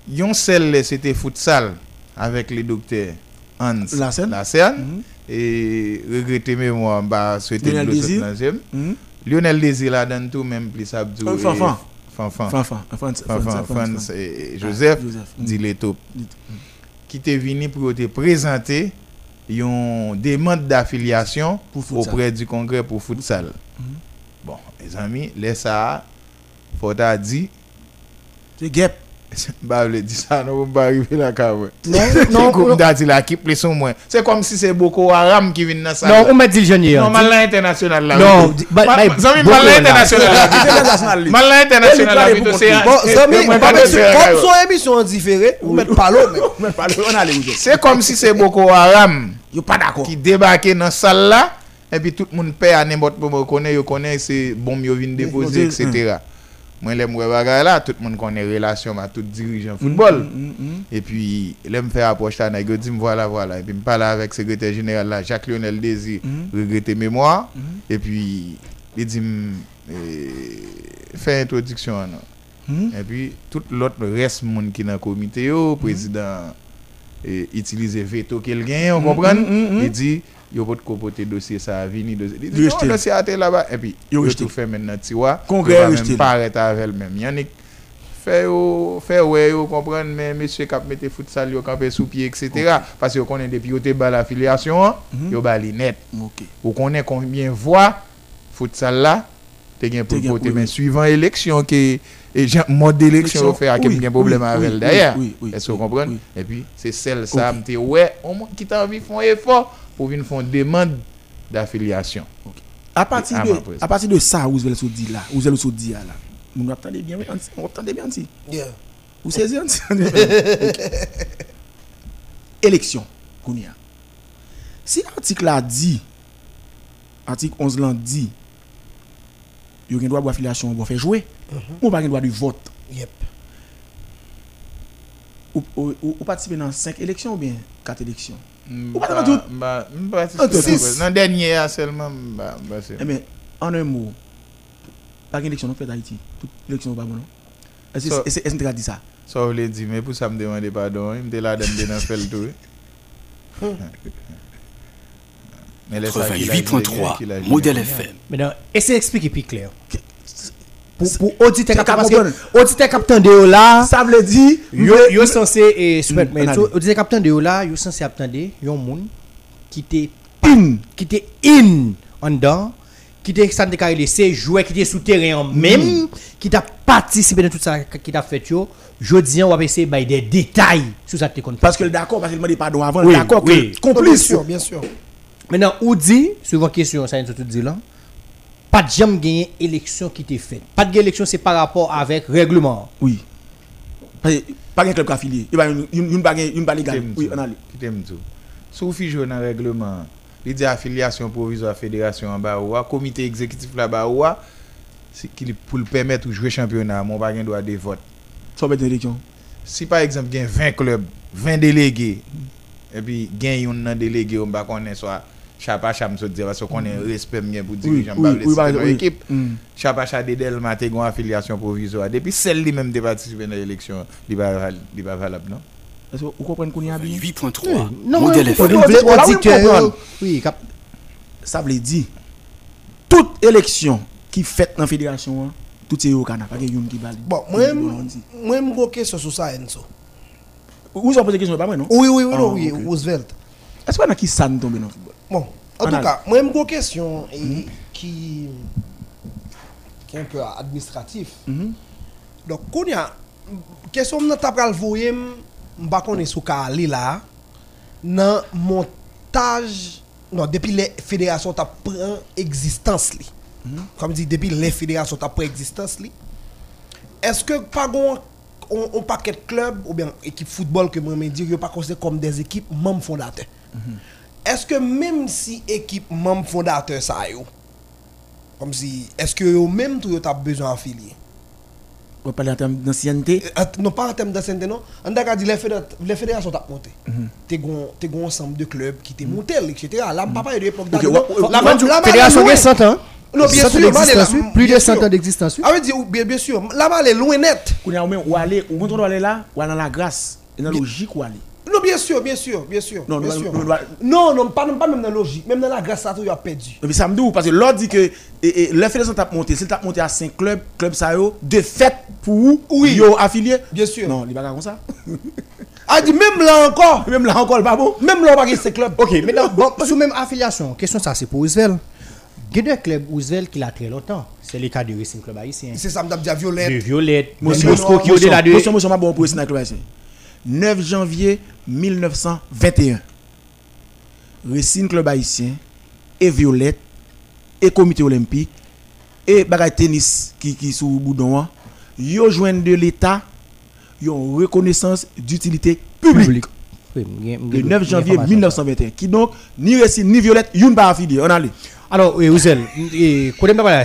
Yon sel le, c'était futsal, avec le docteur Hans Lassen. Lassen, et regretter mémoire, mba souhaiter deuxième. Mhm. Lionel Désir la donne tout, même plus Abdou. Fanfan. Fanfan. Fanfan, Fanfan, Joseph, Joseph. dit les top. Qui t'est venu pour te présenter une demande d'affiliation auprès du congrès pour futsal. Bon, les amis, laisse ça, faut t'a dit, C'est guêpe. [laughs] bah, le dit ça, non, on va arriver là, quand même. Non, C'est non, [laughs] comme non, t'a dit là, qui plaît son moins. C'est comme si c'est Boko Haram qui vient dans ça. non, on m'a dit le non, mal international là. Non, mal international là. [laughs] International. Mal international là. Bon, c'est- comme son émission différée, vous mettez pas l'eau. On a les vous C'est comme si c'est Boko Haram Yo pas d'accord. qui débarquait dans la salle là, et puis tout le monde paie à n'importe quoi, connaît, yo connaît, c'est bon, yo vient déposer, etc. Moi, les mouais bagay là, tout le monde connaît relation à tout dirigeant football. Et puis, là, me fait approche là, nèg, yo dit, voilà, voilà. Et puis, me parle avec le secrétaire général là, Jacques-Lionel Désir, regretter mémoire. Et puis, il dit, euh, fait introduction. Et puis, tout l'autre reste monde qui dans le comité, yo, président, et utiliser veto gagne, on comprend? mhm, mhm. Yo pas de copoter dossier ça a vini dossier. Il Il dit, non, rejeté. dossier a été là-bas. Et puis, Yo yo fait maintenant, tu vois. Congrès Yo pas arrêter avec elle-même. Yannick, fait yo, fait ouais, yo comprendre, mais monsieur cap mette foot sale, yo pied, etc. Parce que yo connaît depuis yo te bas l'affiliation, hein, Mhm. yo bali net. OK. Ou connaît combien voix futsal là te gen pour Te gen voter pour- mais suivant élection que et gen- mode d'élection fait à gen problème oui, avec oui, d'ailleurs est-ce que vous comprenez et puis c'est celle ça m'te ouais moins qui t'a envie font effort pour venir faire une demande d'affiliation À partir Ah, de à partir de ça, vous allez se dire là, vous allez se dire là. Vous attendez bien, on attendez bien si. Vous saisissez. Élection, Kounia. Si l'article là dit, article 11 là dit, il y a un droit d'affiliation, on va faire jouer, ou pas un droit de vote. Yep. Ou, ou, ou, ou participer dans 5 élections ou bien 4 élections? Ou pas dans tout? dans dernier ah, seulement c'est Eh en un mot, pas d'élection, on fait d'Haïti. Toute élection, pas bon, non? Est-ce So- que est-ce que dit ça? ça vous le dit mais pour ça me demander pardon il me dit là dans dans fait le mais a- 88.3 qu'il a- Modèle FM. Maintenant, essayez d'expliquer plus clair. Pour, que auditeur captant de là, Ça veut dire, yo, yo censé, et super, Mm, mais on a so, dit. auditeur captant de là, yo censé attendre yon moun qui te in. qui te in en dedans, qui te ça te carré c'est joueur qui te souterrain en même, qui t'a participé dans tout ça qui t'a fait yo. Jodi on va essayer de des détails sur ça te compte. Parce que d'accord, parce qu'il m'a dit pardon avant, Oui, d'accord complice. sûr, bien sûr. Maintenant, ou dit, souvent question, ça tout dit là, pas de jamais gagner élection qui t'est faite. Pas de élection, c'est par rapport avec règlement. Oui. Pas un club affilié. Il y a une une bague une légale. Oui, on a Qui t'aime tout. Sous fiche dans le règlement, il dit affiliation provisoire fédération en bas ou comité exécutif là bas ou c'est qu'il pour le permettre de jouer championnat, mon pas droit de vote. ça va élection. Si par exemple il y a 20 clubs, 20 délégués et puis il y a un délégué on va connaître soit chapa cham se dire parce qu'on est respect bien pour dirigeant oui, oui, pas oui, laisser équipe. Mm. Chapa cha de Delma te gon affiliation provisoire depuis celle lui même de participer dans l'élection, il va valable non? Est-ce que vous comprenez qu'on y a bien 8.3 Non, Modèle on FM. oui, Ça veut dire toute élection qui fait dans la fédération, hein, tout est au Canada, pas une qui balle. Bon, moi, moi, suis question sur ça, Enzo. Vous avez posé question, pas moi, non? Oui, oui, oui, non, oui. Roosevelt. Est-ce qu'on a qui ça nous tombe dans le football Bon, en tout cas, moi, j'ai une question et, qui, qui est un peu administratif. Mhm. Donc, quand il y a question que je vais vous mba konen sou ka ali la, nan montaj, non, depi le federasyon ta pren eksistans li. Kom di, depi le federasyon ta pren eksistans li, eske pa gon, on, on paket klub, ou bien ekip football ke mwen men dir, yo pa konsidere kom des ekip mem fondate. Eske menm si ekip mem fondate sa yo, kom si, eske yo menm tou yo ta bezon afiliye? On va parler en termes d'ancienneté. Non pas en termes d'ancienneté non on a dit les, fédé- les fédérations t'a monté t'es gon t'es gon ensemble de clubs qui t'es monté etc là papa de l'époque là, là, fédération gen 100 ans. non bien 100 ans sûr. Plus de bien 100 sûr. ans d'existence, ah oui bien, bien sûr là-bas elle est loin net a ou même aller, ou quand on aller là, ou aller dans la grâce, et dans la logique ou aller. Non bien sûr bien sûr bien sûr Non, bien non, sûr. non, non, pas, pas même dans la logique même dans la grâce ça tout y a perdu Mais ça me dit, parce que l'autre dit que et, et, le fédération t'a monté, s'il t'a monté à 5 clubs, club ça de fait pour Oui. yo affilié? Bien sûr. Non, il va pas comme ça. [laughs] ah dit même là encore Même là encore, pas bon. même là on va gagner ces clubs Ok, maintenant, bon, sous même affiliation, question ça, c'est pour Ousvel. Il y a deux clubs Ousvel qui l'a très longtemps. C'est le cas du Racing Club haïtien. c'est ça me dit De Violette Violette, Monsieur, Moscou qui est au-delà de. Monsieur, monsieur, ma bon pour Sénat Club haïtien. 9 janvier 1921. Racing Club haïtien et Violette et comité olympique et bagay tennis qui qui sous boudon yo joignent de l'état ont reconnaissance d'utilité publique. Le m'gen- 9 m'gen janvier information. 1921 qui donc ni Racing ni Violette youn pas affilié. On allait. Alors, oui, Ouzel,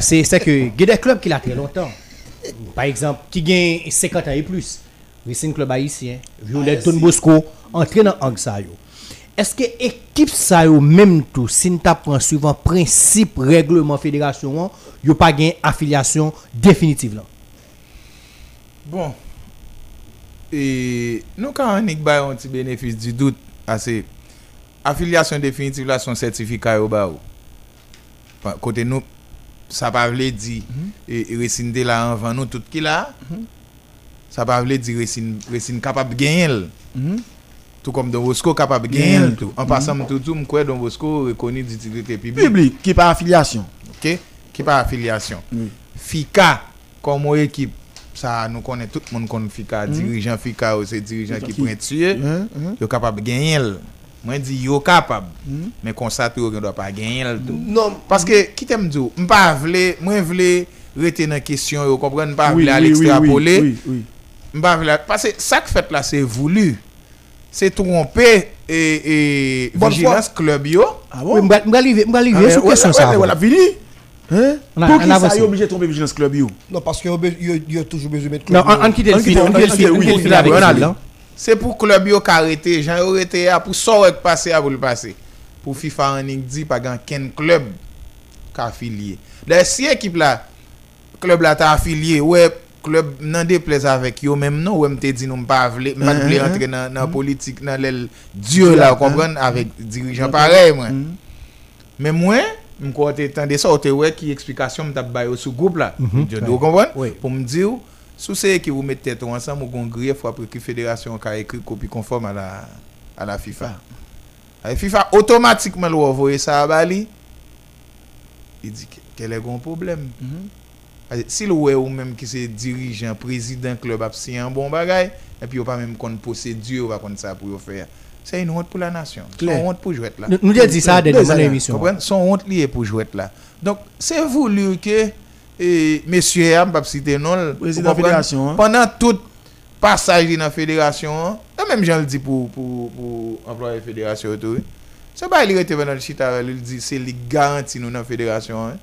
c'est que il y a des clubs qui l'ont très longtemps. Par exemple, qui gagnent 50 ans et plus. Racing Club Haïtien, Violet ah, Don Bosco, entre nan ang sa yo. Eske ekip sa yo menm tou, sin ta pran suivan prinsip regleman federasyon an, yo pa gen afilyasyon definitiv lan? Bon, e, nou ka anik bayon ti benefis di dout ase, afilyasyon definitiv la son sertifika yo ba yo. Kote nou, sa pa vle di, mm -hmm. e resinde la anvan nou tout ki la, mm -hmm. Ça pas veut dire Racine Racine capable de gagner. Tout comme Don Bosco capable de gagner tout. En passant tout tout, me crois Don Bosco reconnu d'utilité publique. Public qui pas affiliation. OK? Qui pas affiliation. Oui. FICA comme une équipe ça nous connaît tout le monde connaît FICA dirigeant FICA ou c'est dirigeant qui Qui- prend tuer Hein, hein? yo capable de gagner l. moi dis yo capable mais constater yo doit pas gagner l tout non parce que qui t'aime dire m'pas vle moi vle rester dans question yo comprendre pas Oui, vle à oui, oui, oui, oui. vle parce que ça que fait là c'est voulu c'est tromper et et Bonne vigilance club yo Ah Oui, bon? m'ga m'ga arriver, m'ga arriver Ah, sur ouais, question ouais, ça. ouais, Voilà, fini. Hein? On a- Pour on qui a ça est obligé de tromper Vigilance Club yo? non parce que il y a toujours besoin de mettre Non, club, on on quitte le On fil, on quitte le on fil, quitte- on oui, quitte le oui, fil avec hein. C'est pour club yo arrêté, jan yo arrêté a pour ça qui passé à pour le passer. Pour FIFA en dit pas gan ken club ka affilié. Les si équipe là club là ta affilié, ouais club nan déplaise avec yo même non, ouais m'te dit non pas vle, pas vle Mhm. entrer dans dans politique dans l'aile Dieu là, comprendre? Avec dirigeant pareil moi. Mhm. Mais moi m kote tande ça, te ouais qui explication m tap bay yo sous groupe là. Je dois comprendre? Pour me dire sous c'est que vous mettez tête ensemble ou gon grief après que fédération a écrit copie conforme à la à la FIFA. La FIFA automatiquement lui envoyer ça à Bali. Il dit que- quel est le problème? Si le ou même qui c'est dirigeant, président club signé un bon bagay et puis ou pas même qu'on procédure va comme ça pour faire. C'est une honte pour la nation. C'est une honte pour jouer là. Nous nous dit ça dans Deux mon années. émission. Comprenez? Son honte lié pour jouer là. Donc, c'est voulu que, eh, monsieur, je ne vais pas citer non, Président fédération, hein? pendant tout passage dans la fédération, hein, et même j'en le dis pour, pour, pour employer la fédération, tout, c'est pas il était dans le chita, il dit c'est les garanties nous dans la fédération. Hein.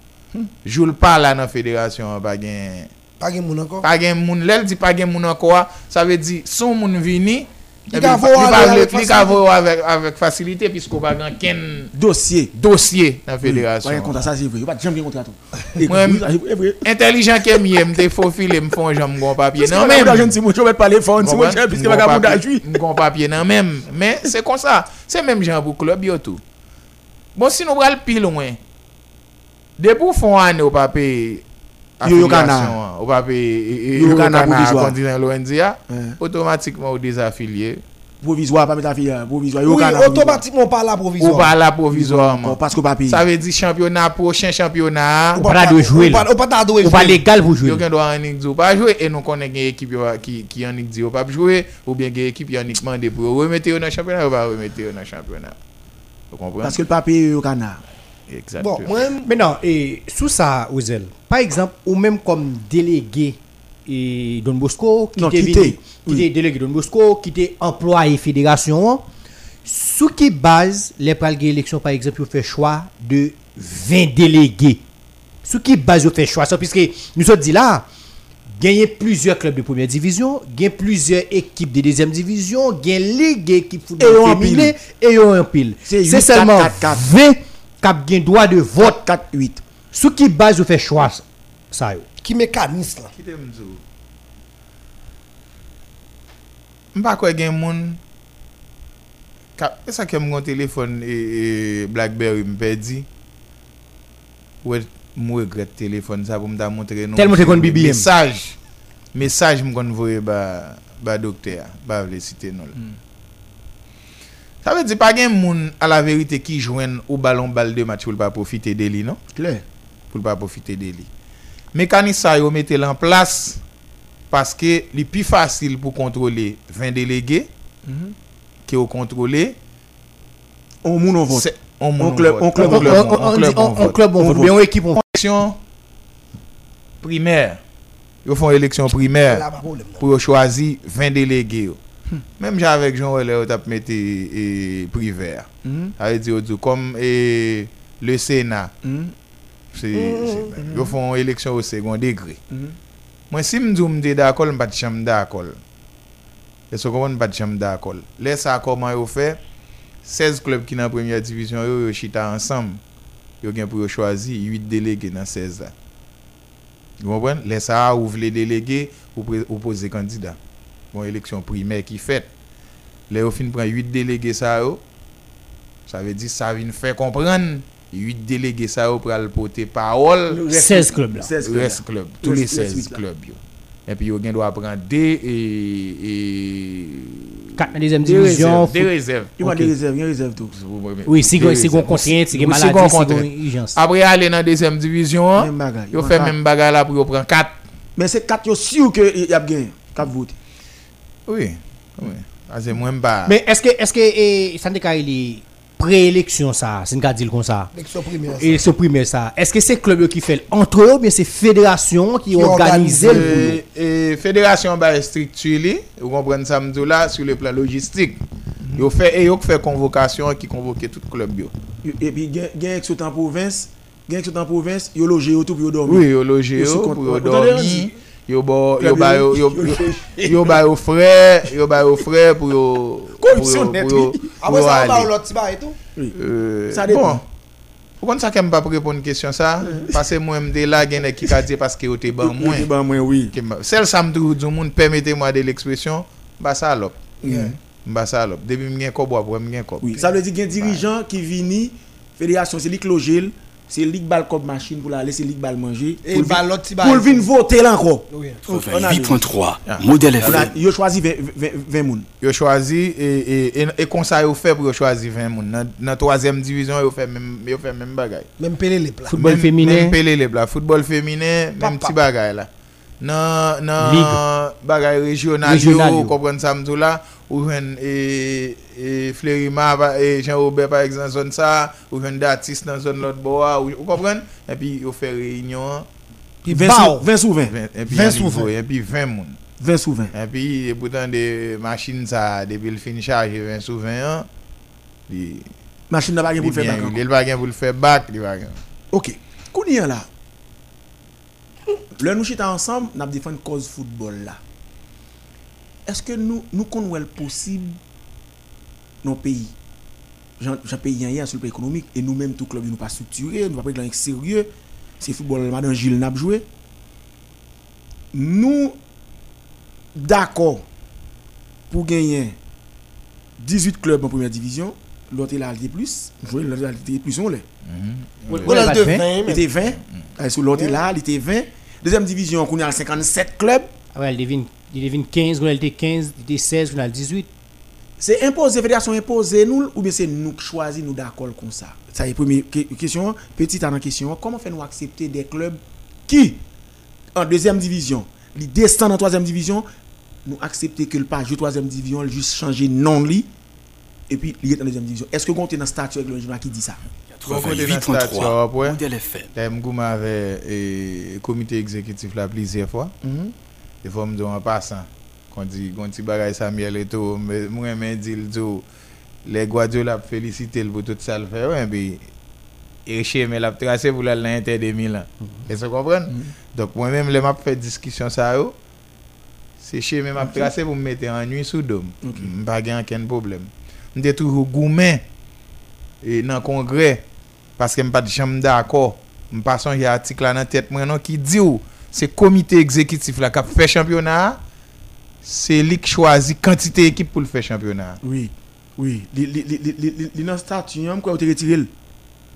Je le parle là dans la fédération, hein, pas gain. pas gen moun encore? Pas gain moun, l'elle dit pas gain moun encore, ça veut dire son moun vini, Il et ka vo avec facilité puisqu'on pas gain ken Dossier. dossier dans la fédération. Ouais, contre ça, c'est vrai. Il n'y a pas de jamais contrat. tout. Moi, Oui, c'est vrai. intelligent que mieux me faufile me font jambe gon papier Parce que non madame même Dajen, si moi, je vais te parler fort, si moi, je puisque M'gon gamme papier- d'ajouis. m'gon papier non même mais c'est comme ça c'est même genre pour club yo tout bon si nous pral plus loin de pour font année au papier Yo yo kana. au papier Yo yo kana provisoire. continent l'ONDA Hein. automatiquement au désaffilié provisoire, pas mettre affaire provisoire. Yo Oui, provisoire. automatiquement pas la Ou provisoire. pa la provisoirement. Parce qu'on pas payer. Sa ve di championnat, prochain championnat, Ou pas de jouer, Ou ou pas ta doué Ou pas jouer. légal pour jouer. yo gen do anik di ou pa jwe, e nou konen gen ekip yo ki, anik di yo pa jwe, ou bien gen ekip yo anik mande pou yo remete yo nan championnat, ou pa remete yo nan championnat. Vous comprenez? Parce que le papier yo kana. Exactement. Bon, moi, Maintenant, et sous ça, Ozel, par exemple, ou même comme délégué et Don Bosco, qui était oui. délégué Don Bosco, qui était employé fédération, sous qui base les pral gen élection, par exemple, vous fait choix de 20 délégués? Sous qui base vous fait choix ça, puisque nous sommes dit là, gagner plusieurs clubs de première division, gagner plusieurs équipes de deuxième division, gagner ligue équipe Et football féminin et yo en pile. C'est C'est 8, seulement 4, 4. 20 qui ont gen droit de vote. 4, 8. Sou ki baz yo? Fè chwa sa yo? Mpa kwe gen moun Kap, e sa kem mwen telefon e, e Blackberry mpe di Ou mwen regret telefon sa pou mta montre nou. Tel montre kon BBM. Mesaj ba Ba dokter Ba vle site nou la Sa ve di pa gen moun a la verite ki jwen Ou balon bal de match pou l pa profite de li non? Clair. pou l pa profite de li. Mekanisa yo mette l an plas paske li pi fasil pou kontrole 20 delege ki yo kontrole On moun on on moun On club- vote. on club- On On club- on on- club- on- club vote. Bien, équipe on Élection primaire. Yo fon élection primaire Là, pas problème. non. pou yo chwazi 20 delege yo. Hmm. Mem jan vek joun wè lè ou tap mette e, priver. Mm. A yè di ou djou, kom e, le Sena, mm. se, hmm, se, hmm, yo fon eleksyon ou segon degre. Mm. Mwen si mdou mde dakol, mbat chanm dakol. E so kon mbat chanm dakol. Lè sa koman yo fè, 16 klub ki nan premier divisyon yo, yo chita ansam. Yo gen pou yo chwazi, 8 delege nan 16 la. Yo mwen, lè sa ou vle delege, ou, pre, ou pose kandida. Bon eleksyon primer ki fet. Le yo fin pran 8 delege sa yo, sa ve di sa vin fe kompren, 8 delege sa yo pral pote parol, 16 clubs là. 16 clubs. Tous les Rest- rest 16 huit là. clubs yo. Et puis yo gen do apren D et... 4 nan deuxième Des division. réserves, des réserves. Il y a des réserves, il y a des réserves tout. Oui, si Des si réserves. contrainte, si si maladie, si contrainte. urgence. Après aller dans deuxième division, yo fait même bagarre là pour prendre 4. Mais c'est 4 yo sûr que y a gagné. Cap vote. Oui. Oui. Ah, c'est moins bas. Mais est-ce que est-ce que eh, ça n'est est préélection ça, c'est une cas dire comme ça. Élection primaire. ça. Élection primaire ça. Est-ce que c'est club yo qui fait entre eux ou bien c'est fédération qui Qui organise organise. le boulot? Et, et fédération ba structure li, vous comprenez ça m'dou là sur le plan logistique. Yo fait et yo fait convocation qui convoque tout club yo. Yo- Et puis gen sont en province, gen en province, yo logé yo tout pour yo dormir. Oui, yo loge Yo yo, pou yo dormi? Yo ba yo- yo, yo, yo- yo, yo ba yo frère, yo ba yo frère pou yo, yo- net, pou yo- oui. pou Après yo ça, on va ale. l'autre petit bar et tout. Euh, Ça dépend. Bon, pou kon sa kem pa pou repon question sa, pase mwen mde la gen ek ki ka di paske yo te ban Yo te mwen. ban mwen, oui. Sel sa mdou dou moun, permettez-moi de l'expression, ba salop. Yeah. Ba salop. Debi mwen gen kob wap, mwen gen kob. Oui, ça veut dire qu'il y a un dirigeant qui vini, fédération, c'est lui qui logé, c'est lui qui bal comme machine pour la laisser, lui qui bal manger. Et Pour petit. Pour venir voter là encore. Oui. On a vu. 88.3, Ah. Modèle FM. Yo choisi 20 20 20 moun. Yo chwazi, e, e, e, e konsa yo fe pou yo chwazi 20 moun. Nan, nan 3e divizyon yo men, yo fe men bagay. Même pelé les plats. Football Même- féminin. Même pele le bla. Football féminin, même ti bagay la. nan, nan bagay rejyonal yo, kompren samzou la, ou jwen e, e Flerima, e Jean-Robert par exemple, zon sa, ou jwen Datis nan zon lot boa, ou, ou kompren, epi yo fe reynyon, 20 sou 20, 20 sou 20, epi 20 moun. 20 sou 20. Epi, e poutan de machin sa, depi l fin chaje 20 sou 20 an, di... Machin nan bagen pou l fe bak an. Di l bagen pou l fe bak, di bagen. Ok, kouni an la, Le nous chita ensemble, n'a défendre cause football là. Est-ce que nous nous connaissons possible dans le pays Jean Jean pays hier sur le plan économique et nous-mêmes tout club nous pas structuré, nous pas prendre sérieux. C'est football madame Gilles n'a joué. Nous d'accord pour gagner 18 clubs en première division, l'autre là il était plus, jouer l'autre là il était plus on l'est. Le de vingt. 20. Il mais- était 20. Euh, Sur l'autre là, il était 20. Deuxième division, on a 57 clubs. Ah Ouais, il devine il devine 15, on a été 15, il était 16, on a 18. c'est imposé, fédération imposée nous, ou bien c'est nous qui choisissons nous d'accord comme ça? Ça est première que- question, petite en question, comment faire nous accepter des clubs qui, en deuxième division, ils descendent en troisième division, nous accepter que le pas jouer troisième division, le juste changer non li et puis il est en deuxième division? Est-ce que vous avez un statut avec le qui dit ça? Bon côté dans statut, 88.3 après. Modèle FM. Là, Mgouma avait et, comité exécutif là plusieurs fois. Et faut me dire en passant, quand dit, quand tu bagaille Samuel et tout, mais moi, je dis, le tout, les Guardiola féliciter pour tout ça le fait, ouais, mais et chez mais la tracé pour l'Inter de Milan. Est-ce que vous comprenez? Donc, moi-même, je m'a fait discussion ça, yo. c'est chez moi, m'a tracé pour me mettre en nuit sous dôme. Pas de aucun problème. Je toujours gourmet et dans le congrès parce que je pas de chambre d'accord. Je pas son article dans la tête non qui dit ou c'est comité exécutif là qui a fait championnat c'est lui qui choisit quantité d'équipe pour le faire championnat. Oui, oui. Il est dans le statut, il quoi, il retiré.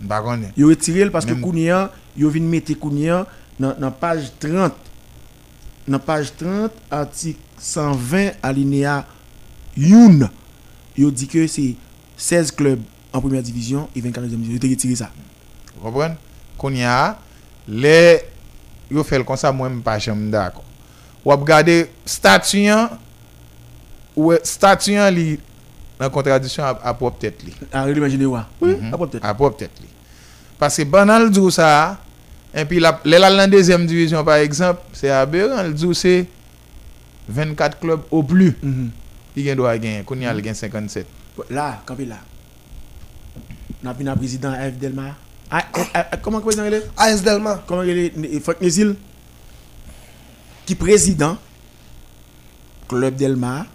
Pas. Il retiré parce que Kounia, il vient mettre Kounia dans la page 30. Dans page 30, article 120, alinéa 1. Il dit que c'est 16 clubs en première division et 24 deuxième division. Il a retiré ça. Vous comprenez? Qu'on y a les yo fait comme ça moi même pas jamais d'accord. Ou regarder statut ou statut li en contradiction à, à propre tête li. Ah, règlement général. Oui, après peut-être. à propre tête li. Parce que banal ça et puis la la deuxième division par exemple, c'est aberrant le dit c'est 24 clubs au plus. Mhm. Il gagne gagner, qu'on y a le gagne 57. Là, campé là. On a vu un président F. Delmar. Ah, ah, ah, comment le président il est? AS Delma. comment il est? Franck Nézil. Qui président? Club Delmar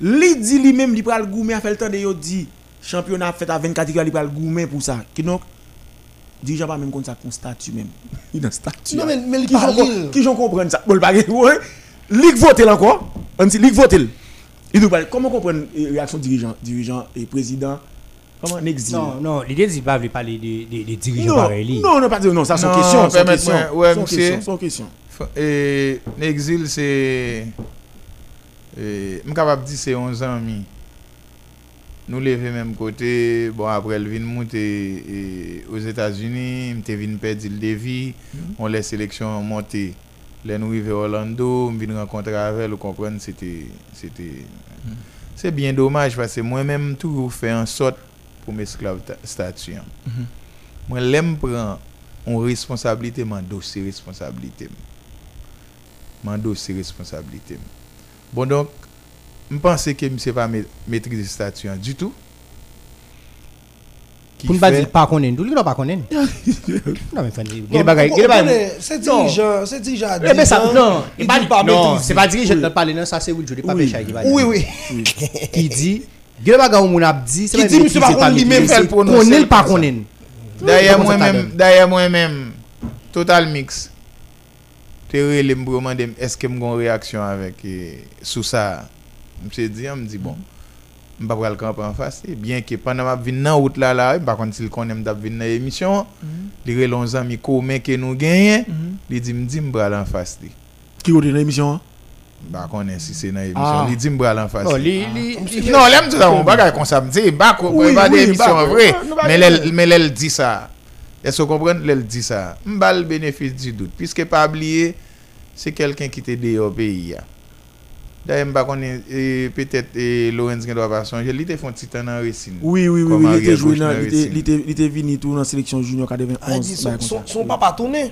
li dit lui même il pral goumen a fait le temps de yo dit championnat fait à 24 équipes il pral goumen pour ça. Qui donc? Dirigeant pas même comme ça statut même. [laughs] Il dans statut. Non, mais- mais qui parle, j'en qui j'en comprendre ça? Bon le bagage ouais. Ligue vote encore on dit ligue vote il doit parler comment comprendre eh, réaction dirigeant dirigeant et président? Comment Non, non, l'idée, c'est pas de parler des dirigeants non, pareils. non, non, pas dire non, ça c'est Non, question, c'est permettez-moi, question. question, Et l'exil, c'est. Je suis capable de dire c'est 11 ans. Nous lever même côté. Bon, après, elle vient monter et, aux États-Unis. Je venu perdre le défi. On laisse sélection monter. Là, nous arrivons à Orlando. Je viens rencontrer avec elle. Vous comprenez, c'était. c'était C'est bien dommage parce que moi-même, toujours fait en sorte pour m'esclave statut. hein. Moi, l'aime prend une responsabilité, mon dossier responsabilité. Mon dossier responsabilité. Bon, donc, je pense que je ne sais pas ma- maîtriser statut hein, du tout. Qui Pour ne pas fait- dire pas connaître, tout le monde pas connaître. [laughs] Non, Non, on- on Non. pas non, maîtriser. c'est pas dirigeant Oui. de Oui. Pécha qui va dire. Oui, oui. Qui dit, Gile baga ou moun ap di, se Qui pa dit, monsieur maîtriser, pas pas connaît, lui-même fait. D'ailleurs, moi-même, t'adonne? d'ailleurs, moi-même, Total Mix, te relé me demander est-ce que j'ai une réaction avec eh, sous ça? Je me dit, me dit bon, je ne vais pas le camper en face. Bien que pendant que je viens dans route là, là, par contre, s'il connaît que je viens dans l'émission, relé les amis communs que nous gagnons, il dit, me dit, je vais aller en face. Qui est dans l'émission Bah, connais si c'est dans l'émission. Ah. Non, li. li, li, Non, me dit, bah, bah, vrai. nous, Mais nous. elle, mais elle dit ça. Est-ce que vous comprenez? Elle dit ça. M'ba le bénéfice du doute. Puisque pas oublier, c'est quelqu'un qui était dehors au pays. ya. D'ailleurs, m'ba connaît, peut-être, Lorenz. Oui, oui, oui, Comme oui, il Ariel était joué dans, Bochner il était- ici. il était- il était venu tout dans la sélection junior Ah, il dit, 91. son- bah, ça.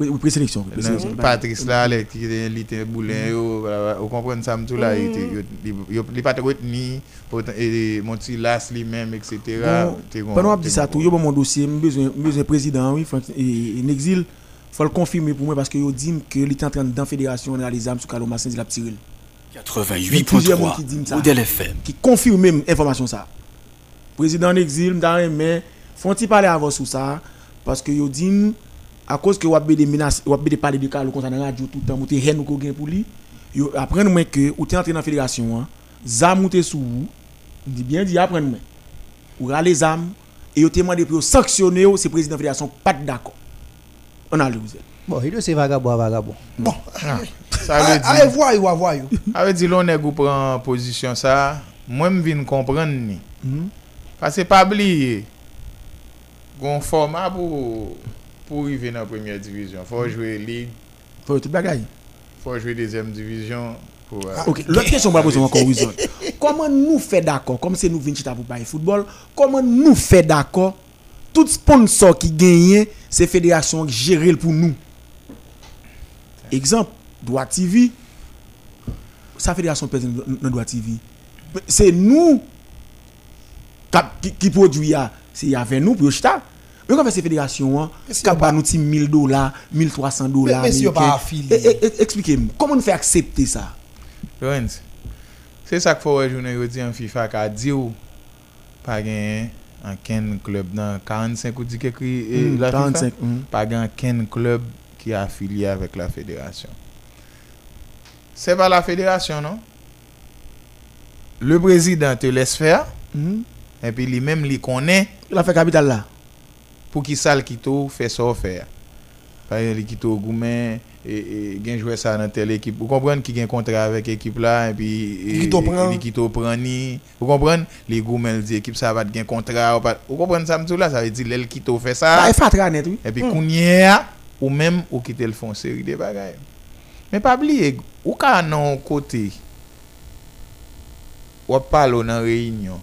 Oui, oui, présélection. oui, présélection. Non, Patrice là, les- qui était il était boulin, yo, voilà, vous comprenez ça, tout là, il était- yo- il il- il pas retenu, autant- et mon petit las etc. Pendant que je t'es dis ça, bon. tout, yo bon mon dossier, j'ai besoin besoin président, oui, Frank- et, en exil. faut le confirmer pour moi parce que yo dit que il était en train dans la fédération dans les armes sur Carlo Massin de la Ptiril. plusieurs monde qui dit 88.3 ça. Modèle FM. qui confirme même information ça. Président en exil, m'da mais font-ils parler avant sur ça parce que yo dit à cause que wap des menaces, wap des parler de Carlo ça dans la radio tout le temps, ou te haine ou ko gen pour lui. Yo apprendre moi que ou t'es entré dans la fédération, hein, zam ou te sous vous. Dit bien dit apprendre moi. Ou rale zam et yo demandé pour sanctionner c'est président de la fédération pas d'accord. On a le vous. Bon, il c'est vagabond, vagabond. Bon, Sa ve A di, vwa yo, a vwa yo. sa ve di lon neg ou pran pozisyon sa, mwen m vin kompran ni. Mhm. Pase pa bliye, gon forma pou pou rive nan premye divizyon. Fò jwe lig, Faut tout bagay. fò jwe dezem divizyon. Pou, euh, Ok, l'autre question m'a posé encore Wilson. [laughs] Comment nous fait d'accord, comme c'est nous venons pour parler football, comment nous fait d'accord, tout sponsor qui gagne, c'est fédération qui gère pour nous. Exemple, Droit TV, sa fédération pèse dans Droit TV. C'est nous qui, qui produit, ya, c'est avec nous pour chita. Mais quand cette fédération, hein, si qui on pas- nous 1000 dollars, 1300 dollars. mais si on pas affilié. Eh, eh, eh, Expliquez-moi, comment nous fait accepter ça? Lorenz, se sa k fò wè jounen yo di an FIFA ka di ou pa gen an ken klub nan 45 ou di ke kri e, Hmm, la FIFA? 45. hmm. pa gen ken klub ki afiliye avèk la federasyon. Se pa la federasyon non? Le prezident te les fè Mhm. epi li menm li konen la fe kapital la pou ki sal kito fe so fe paye li kito goumen e, e, gen jwe sa nan tel ekip ou kompren ki gen kontra avèk ekip la epi e, li kito pran ni. Ou kompren li goumen li di ekip sa vat gen kontra ou, pat, ou kompren sa mtou la sa ve di lel kito fe sa Bah, fatra net, oui. epi mm. kounye a ou menm ou kite l fon seri de bagay men pa bli ou ka nan kote wap palo nan reynyon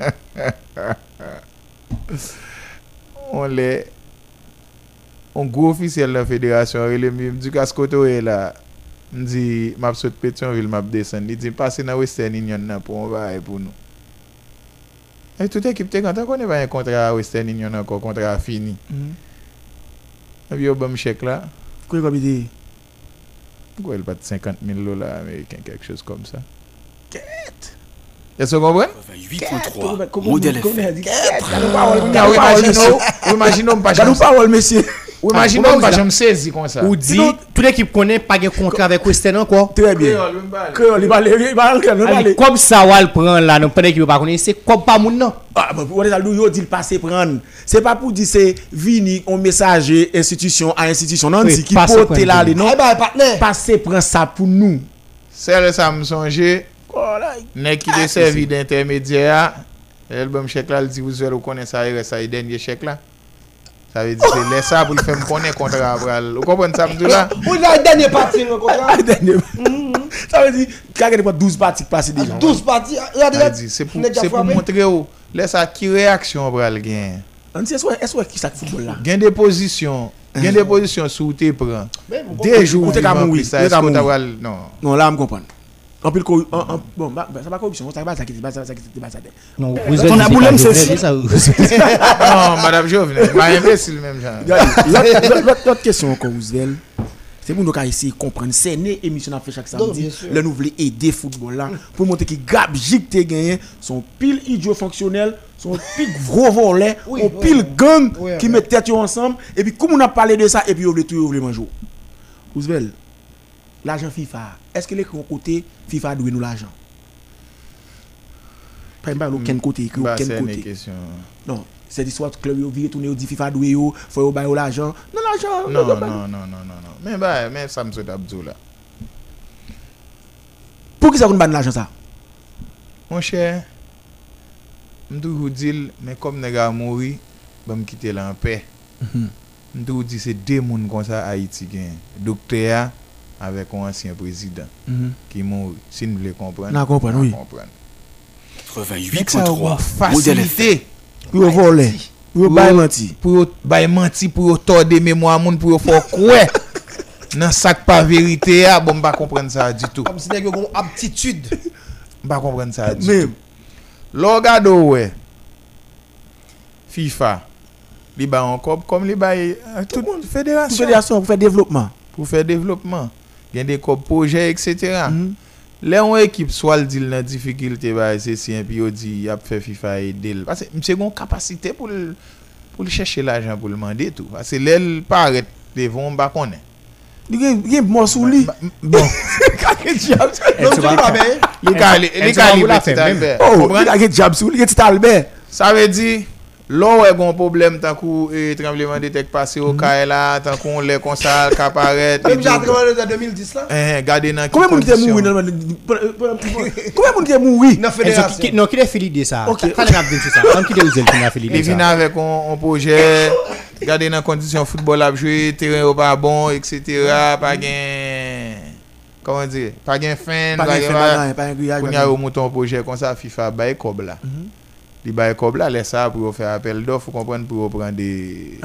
[laughs] On le On gwo ofisyel la federasyon Rele mi mdi kaskoto e la Mdi map sot Petionville map desen Li di pase nan Western Union nan pou on va e pou nou E tout ekip te konta konen va yon kontra Western Union anko kontra fini. Mhm. E bi yo bam chek la Quoi comme idée? Gwo el pat 50 000 dollars américains quelque chose comme ça? Est-ce que vous comprenez 88.3. Modèle FM. Ou imagino Ou imagino m pa Gardons jam parole, monsieur. Ou imagino Ah, m pa ou- jam sezi kon sa Ou dit, toute l'équipe connaît pas de contrat avec Western encore. Très bien. Créole, il va aller, il va aller, il va Ali, aller. Comme ça, on le prend là, non pas d'équipe pas connaît, c'est comme pas moun non? Ah, bah, pour aller yo dit le passé prendre. C'est pas pour dire c'est vini on messager institution à institution. Non, dit qui porte prendre. là, les non. Eh ben, partenaire. Passé prend ça pour nous. Sel sa m sonje Oh, Nek ki de servi de intermediya, el bom chek la, l di wouzer ou konen sa yere sa yi denye chek la. Sa ve di se lè sa pou l fèm konen kontra pral. Ou kompon sa mdou la? Ou la denye pati yon kontra? Denye pati. [laughs] Sa ve di, kage de pa 12 pati k pasi di jan. 12 pati? A di, se pou montre ou, lè sa ki reaksyon pral gen. An ti, eswe ki sak foupol la? Gen de pozisyon. Gen de pozisyon sou te pran. De jou, ou te kamou. Non, la m kompon. En plus, bon, bah, bah, ça va corruption, ça va ça qui ça ça qui c'est pas ça. Non, vous Ton aboulem, c'est- ça. Non, madame Jovenel Ma imbécile même genre l'autre- question encore, Ousvel. C'est pour nous essayer de comprendre. C'est une émission à faire chaque samedi. Là, nous voulons aider football là. Pour montrer que Gab Jik te gagné. Son pile idiot fonctionnel. Son pile gros volet. Son oui, pile oui. gang Oui, qui oui. met tête ensemble. Et puis, comme on a parlé de ça, et puis, on veut tout, on veut manger. Ousvel, l'argent FIFA, est-ce que les côté FIFA doit nous l'argent? Pas pas aucun côté, que Ba aucun se ne côté. Non, c'est l'histoire club yo vire tourner dit FIFA doué yo, faut yo bailler l'argent. Non l'argent. Non, non, non, non, non, non Men ba, men sa m sot abdou la Pour qui ça qu'on ban l'argent ça? Mon chè, mdou kou dil, men kom nega mouri, ba m kite la an pe. Mdou kou di se de moun kon sa Haiti gen. Dokte ya, avek kon ansyen prezident, ki mouri. Si nou vle kompren. Nan kompren, oui. kompren. Mek sa 88.3. ou Modèle FM. fasilite Pour voler. Pour bailler menti. pou yo bay manti, pou yo torde memwa moun, pou yo fò kwe. Nan sak pa verite ya, bon ba kompren sa di tout. Comme si nèg gon aptitude. Ba kompren sa di Mais tout. Lo gado we, FIFA, li ba kob, kom li bay euh, tout toute federasyon fédération pour faire développement. pou fè devlopman. Gen de kob proje, etc. Mhm. Le yon ekip swal dil nan difikilte ba si yon pi yo di ap fe FIFA e del. Pase mse gon kapasite pou l pou l chèche l'ajan pou l mande tout. Pase lè l paret devon ba konen. Li gen gen li. Bon, Kake. Non, li ka li li ka li. Oh, li kake jab sou, li. Sa ve di, lò wè gon problem tan kou e trembleman de tek pase o ka e la, tan kou on lè konsal ka paret. Même j'ai entraîné en 2010 là. Eh, gade nan ki Combien moun ki te kondisyon. nan Combien moun ki te la Enzo, fédération. ki- non, ki de fili de sa? Ok. Sa le ap din sou sa. An ki de ouzel ki na fili Li de vin sa? avèk on, on proje, gade nan kondisyon football ap jwe, teren yo pa bon, etc. Pa gen, koman di, pa gen fen, Pa gen fè bagay, pa gen. Koun ya yo mouton proje kon sa FIFA baye kob la. Li baye kob la, lè sa pou yo fè apel dof, ou kompren pou yo pran de...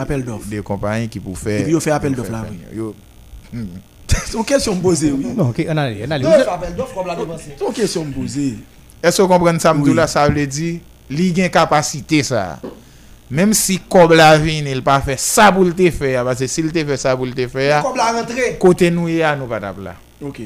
Appel d'offre. De kompanyen ki pou fè... Yo fè appel d'offre la, fè- oui. Yo... Hmm. [laughs] Son kesyon mbose, oui. Non, ok, an ale, an. Non, appel d'offre comme la dépense. Son kesyon mbose. Est-ce qu'on comprend ça, Oui. la ça veut dire, li gen kapasite ça. Même si kob la vin, il pas fait ça pour le te faire, parce que s'il te fait ça pour le te faire, Comme la nous y a nous pas tap là. Ok.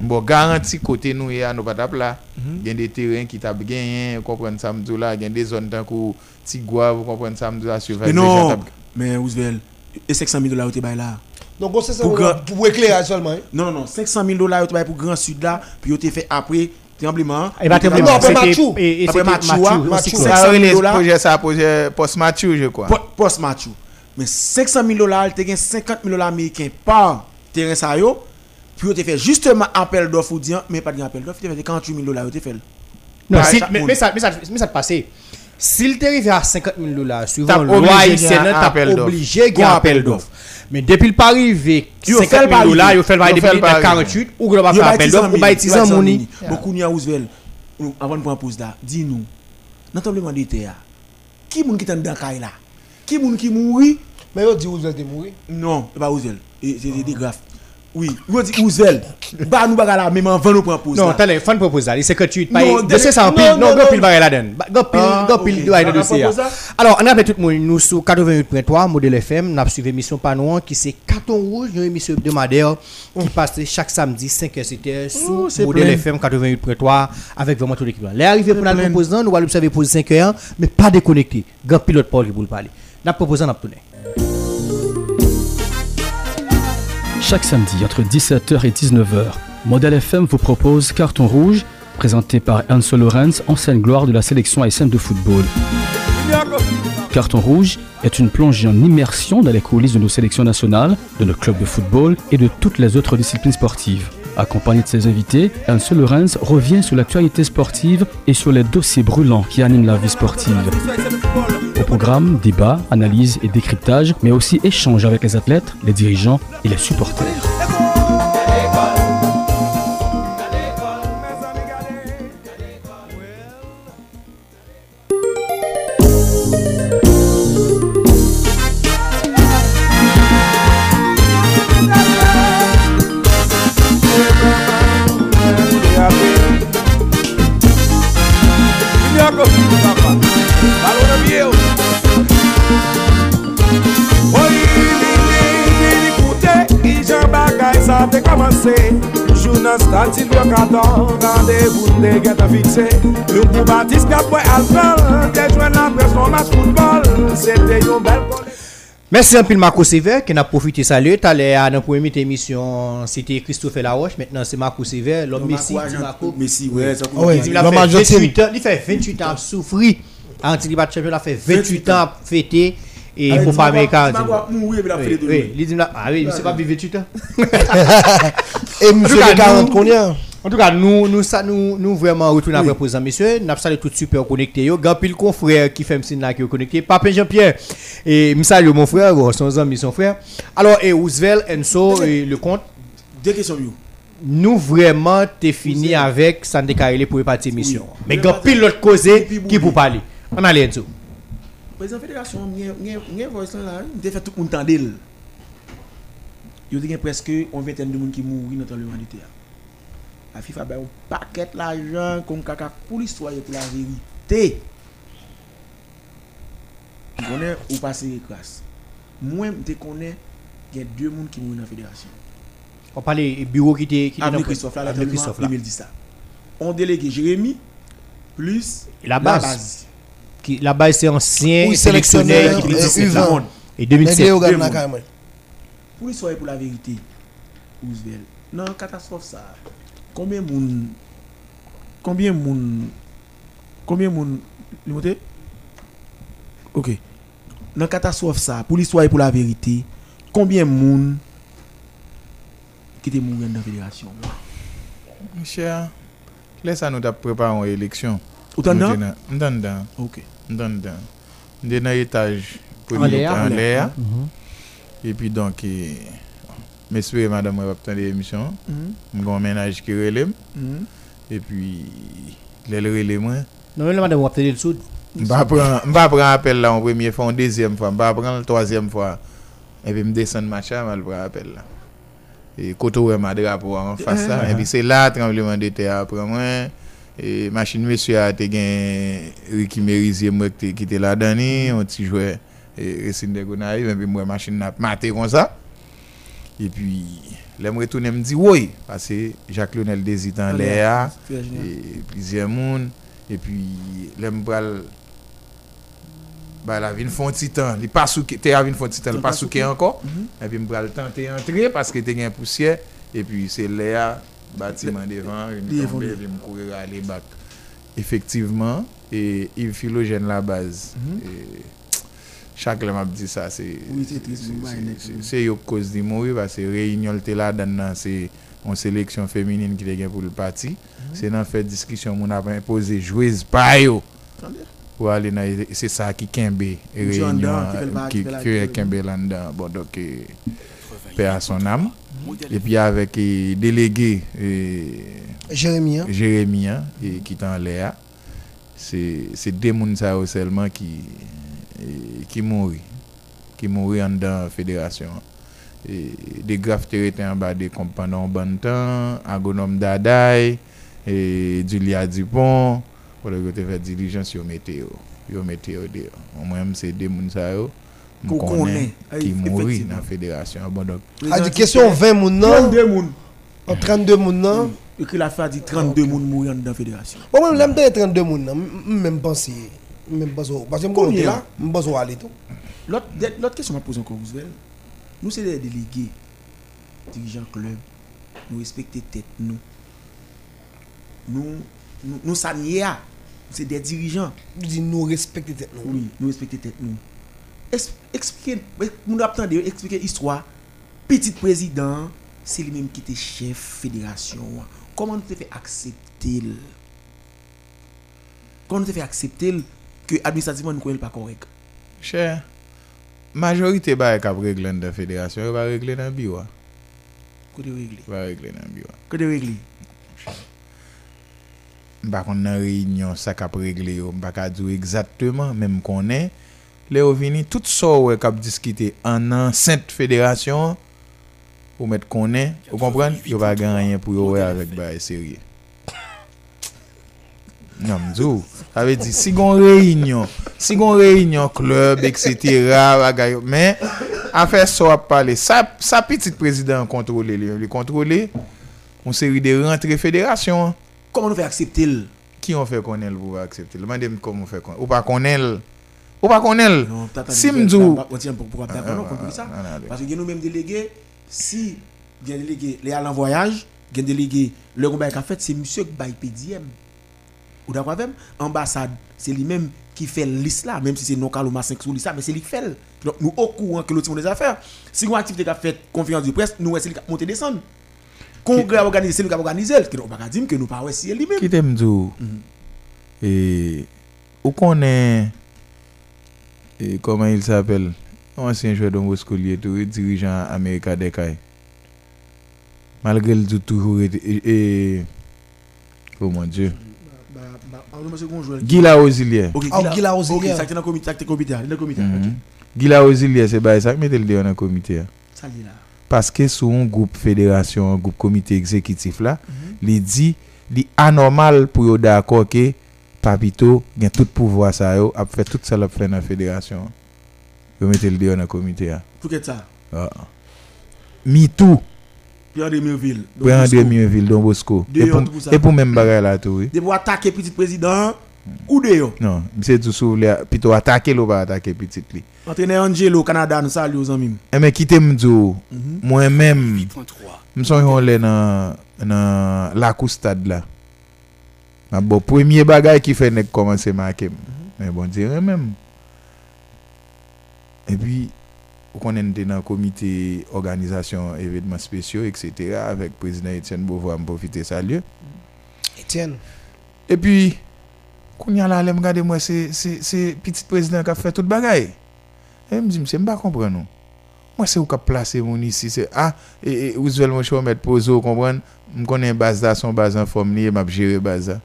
Bon, garanti côté nous y a nous pas tap là. Mhm. Gen des terrains qui tap gagné, vous comprenez ça m'dou là, gen des zones tant kou Tigwa, vous comprenez ça m'dou là, Mais non, mais Ousvel, et 500 000 dollars te bay là? Donc, on sait ça Pour grand- pour éclairer seulement. hein. Non, non, non, 500 000 dollars te bay pour Grand Sud là, puis te fait après tremblement. E ba Non, tremblement, après. Mathieu. et- et Après hein, cyclone. 500 Ça 000 les dollars. projet ça projet post-match, je crois. post-match. Mais 500 000 dollars, te gen 50 000 dollars américains par terrain ça yo. Puis te fait justement appel d'offre ou dire, mais pas de appel d'offre, te fait 48 000 dollars. Non, si, mais, ça, mais ça, mais ça te passait. S'il t'arrive à 50 000 dollars, suivant obligé loi haïtienne, obligé de un appel appel d'offre. Mais depuis le pas arrivé, Yo 50 fait le 000 pas dollars, il fait le le depuis pas arrivé. 48, ou bay appel 10 d'offre, ou bail 10 ans mouni. Beaucoup n'y a Avant de prendre pause là, dis-nous. Dans tremblement de terre, qui moun qui dans kay là? Qui moun qui mouri? Mais yo dit vous êtes mourir. Non, pas C'est des graphes. Oui, yo dit Ousvel. Ba nous là même avant nous prendre pause Non, là. attendez, fan propose ça, il 58, Non, pas 500 non, pile, non, go pile. Go pile, Ah, go pile doit a dossier. ça? Alors, on appelle tout le monde, nous sous 88.3, modèle FM, avons suivi émission Panouan qui c'est Carton Rouge, une émission hebdomadaire qui passe chaque samedi 5h c'était Oh, sous c'est modèle. FM 88.3 avec vraiment toute l'équipe. Les arrivées pour nous proposer, nous allons observer pour 5h, mais pas déconnecté. Grand pilote Paul qui le parler. Nous proposons, nous tourner. Chaque samedi entre 17h et 19h, Modèle FM vous propose Carton Rouge, présenté par Enzo Lorenz, ancienne gloire de la sélection haïtienne de football. Carton Rouge est une plongée en immersion dans les coulisses de nos sélections nationales, de nos clubs de football et de toutes les autres disciplines sportives. Accompagné de ses invités, Enzo Lorenz revient sur l'actualité sportive et sur les dossiers brûlants qui animent la vie sportive. Au programme, débat, analyse et décryptage, mais aussi échange avec les athlètes, les dirigeants et les supporters. Te komanse Jou nan statil yo katon Randevou te get a fikse Yon pou batis kap wè alfel Te jwen nan preston match football Sete yon bel kole Merci un peu Marco Sever qui a profité salut. Tout à la première émission, c'était Christophe Laroche. Maintenant, c'est Marco Sever, l'homme Messi. Marco, Il fait agent 28 ans, il fait 28 ans à souffrir. Anti-Libat Champion, il a fait 28 ans à fêter. Et il faut pas américain. A Oui, il dit là- ah oui, c'est pas vivre 28 ans. Et monsieur tout cas, les 40 nous- combien? En tout cas, nous, nous, ça, nous, nous vraiment retournons après présent, monsieur. Nous avons tout super connecté. Yo, grand pile confrère qui fait signe là qui est connecté. Papa Jean-Pierre. Et me salue mon frère, son ami, son frère. Alors, et Roosevelt, Enso, et le compte. Deux questions. Nous vraiment, t'es fini avec Sandé Karele pour partir mission. Oui. Mais grand pile l'autre puis, qui pour parler. On allait Enso. Président fédération, rien voice là, il fait tout a une vingtaine de mourent dans le monde de. La FIFA a un paquet d'argent comme caca pour l'histoire et pour la vérité. Je connais ou a deux personnes qui mourent dans la fédération. On bureau Avenue dans- Christophe, là, la Avenue Christophe, là. 2010 ça. On délégué Jérémy plus La base. Qui- La base, c'est ancien sélectionneur, qui euh, était U20. là. Et Nègre 2007. yo gade Deux nan moun. kay mwen. Pour l'histoire et pour la vérité, Roosevelt, dans la catastrophe ça, combien moun combien moun combien moun li monte OK. Dans la catastrophe ça, pour l'histoire et pour la vérité, combien moun qui était mouru dans la fédération? Cher, laisse nous préparer une élection. Non t'en-. OK. T'en dedans. Nous sommes dans l'étage. En l'air. Mhm. Et puis donc, eh, m'espère madame va attendre l'émission. Mhm. Mon ménage qui relève. Mhm. Et puis, les relève moi. Non, mais madame, va peut-être le sud. Je vais prendre appel là en première fois, en deuxième fois, je vais prendre la troisième fois. Et puis, je descends le match, je vais prendre appel là. Et côté où ma drapeau en face là. Et puis, c'est là, tremblement de terre après moi. E machin mesye a te gen Ricky Merizier mwen ki te la dani, on ti jwe e, Resin de Gonaïve, mwen mwen machin nap mate kon sa. E pi, lè mwen retounen mdi woy, pase Jacques Lionel Desitan lè a, e, plizye moun, e pi lè mwen pral, ba la vin fon titan, li pa souke, te avin fon titan, li pa souke anko, e pi mwen pral tante entre, paske te gen poussiè, e pi se lè a, bâtiment devant, Il une est tombe, me courir aller battre. Effectivement, et Yves Philogène la base. Et chaque fois m'a dit ça c'est Oui, c'est triste, c'est- moi, c'est- net, c'est- oui. c'est yo cause de mourir parce que réunion était là dans c'est une sélection féminine qui est pour le parti. C'est dans fait discussion mon a imposé joueuse pa yo pour aller dans c'est ça qui kembe Monsieur en réunion dedans, qui fait le bar, qui qui fait la- qui est kembe là dedans. Bon donc eh, paix à son âme. Et puis avec délégué eh, Jérémy, hein. Jérémy hein, et qui est en l'air. C'est ça yo seulement qui eh, qui mourir qui mourir en dedans la fédération. Et des graphes étaient en bas des comptes pendant un bon temps, Agonome Dadaï, et Julia Dupont, pour le côté fait diligence, yo météo. Yo météo dehors. Même c'est ça yo Qu'on connaît. qui mourir effectivement. dans la fédération. Bon donc A di kesyon 20 moun nan, 32 moun. an 32 moun nan? Écrit la fait dit 32 moun mourant dans la fédération. Bon, te 32 moun nan, m mèm panse, m mèm panse ou. Parce que m konon te Combien? la, m panse ou ale tout. L'autre l'autre question que je pose encore, Roosevelt. Nous, c'est des délégués, dirigeants club. Nous respectons tête nous. Nous, nous, nous ça n'y est, C'est des dirigeants. M di nou respekte tet nou. Oui, nous respectons tête nous. Expliquez, nous attendons expliquer l'histoire. Petit président, c'est lui-même qui était chef fédération. Comment nous fait accepter Comment nous fait accepter que administrativement nous pas correct? Cher majorité ba kap régler dans la fédération, va régler dans bureau. Côté réglé. Va régler dans bureau. Côté réglé. Mpa kon nan réunion yo, mpa ka djou exactement, même konen, le yo vini, tout so wè kap diskite an nan sent fédération, ou met konen, ou kompren, yo va gen rien pou yo wè avèk ba e serye. Non, mdou, sa ve di, si gon réunion, si gon réunion club, etc., bagay men, afè so ap pale, sa, sa petit président kontrole li, li kontrole, on seri de rentre fédération, Comment nous fait accepter le? Ki yon fè konel pou va aksepte? Lman dem komon fè konel? Ou pa konel? Ou pa konel? Non, t'as- t'as Si dit- mdou- on Parce que nous même délégué, si un délégué, les en voyage, un délégué, le combat qu'a fait, c'est monsieur qui baille PDM. Ou d'accord avec Ambassade, c'est lui-même qui fait liste là, même si c'est non caloma 5 sous liste mais c'est lui qui fait. Donc nous au courant que l'autre monde des affaires. Si une activité qu'a fait conférence de presse, nous c'est lui qui a monté descendre. Congrès organisé, c'est lui qui a organisé. On pas dire que nous pas ouais si lui-même. Ki tem djou? E, ou konen, e, koman il s'apel? Ansyen jwè don Boskoulier tou, e dirijan Amerika Dekay. Malgré l djou toujou ete, e, e, oh mon dieu. Gila Ozilier. Ok, Ah, Gila Ozilier. Ok, ça c'est dans le comité, ça c'est dans le comité, dans le comité. Mhm. Gila Ozilier bay sak metel de yon an komite ya. Ça dit là. Paske sou un groupe fédération, un groupe comité exécutif là, li di, li anormal pou yo d'accord ke Papito gen tout pouvoir sa yo ap fè tout sa la fè nan fédération. Yo mette l de yo nan komite ya. Pour que ça? Ah. Mi tou. Pou André Mionville, Don Bosco. De E yo, pou, e pou men bagay la tou. De pou attaquer petit président ou de yo? Non, mse tou sou vle, pito atake lo ba atake pitit li. Entraîneur Angelo Canada nous salue aux amis. E men kite mdou, mwen men, 8.3. mson yon le nan, nan lakou stad la. Ma bo, premye bagay ki fe nek komanse makem. Men bon dire men. E pi, ou konen te nan komite organizasyon evidman spesyo, etc. Avèk prezident Etienne Beauvoir sa lye. Etienne. E pi, la alem gade mwen se, se, se pitit prezident ka fè tout bagay. E mdi mse mba kompren nou. Mwen se ou ka plase moun isi, se, ah, e, e, ou zvel mwen chou met pozo, kompren, m konen bazda son bazan fòm li, e map jere bazda.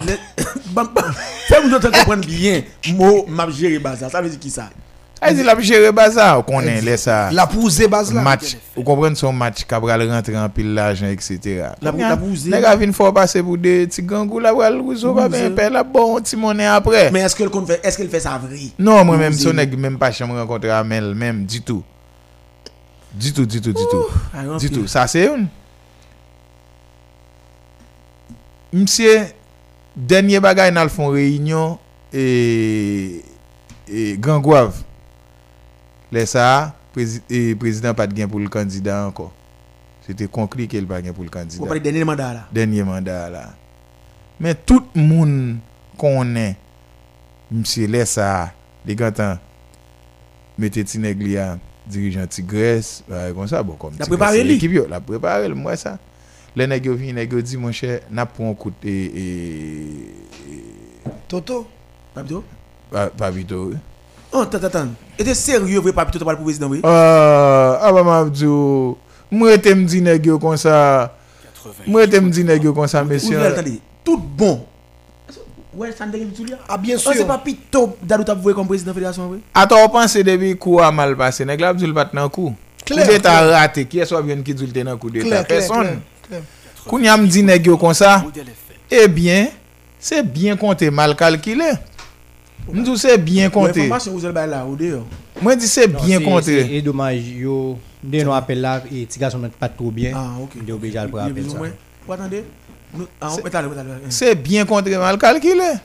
Nous [coughs] comprendre bien. Mot m'a géré bazar. Ça veut dire qui ça? A di la jere bazda, ou konen lè sa, La pousse base là. match, ou kompren son match, kabral rentre an pil l'ajan, etc. La, la bousée. Nèk avin fò pase pou de ti gangou la wal rouzo pa ben pe la bon ti monè apre. Mais est-ce qu'elle fait Est-ce qu'elle fait ça vrai? Non, Bousé. son nèk mèm pa chanm renkontre Amel, mèm, di tout. Di tout, di tout, di tout. Puis- tout. Sa se yon. Msye, denye bagay nan l fon reynyon e, e Gangouav. Le sa, prezi, e, prezident pat gen pou l kandida anko. Sete konkri ke l pa gen pou l kandida. parle dernier mandat là? Denye mandat la. Men tout moun konen msye lè sa li gantan mette ti neg li a dirijan ti gres La ti prepare gres, li? la mwen sa le neg yo di mon chè nap pou an koute e, e, Toto. Papito? Pa, pa bito oui. Oh, attends, attends. Était sérieux, vrai Papito, tu parles pour le président, oui? Ah, aba mabdou mwen te mdi neg yo kon sa 80. mwen te mdi neg yo kon sa Ou mesye bien, attendez. Tout bon. Ouais, ça. Ah bien Oh, c'est sûr. pas Pito Dadou comme président de la fédération, oui? Ata ou panse debi kou a mal pase, neg la abdou l bat nan kou. Clair, Kou d'Etat clair. rate, ki eswa vyen ki dzulte nan kou d'Etat? Clair, clair, Person. clair, clair. Kou nyam di neg yo kon sa, ebyen, se bien konte mal kalkile. Mdou se bien konte. Mwen di se c'est- konte. c'est- Et dommage, yo. Ah, de le Il est rappeler plus ou ça. moins. Vous attendez Nous- Ah, C'est- peut aller, on peut aller. Se bien kontre mal kalkile.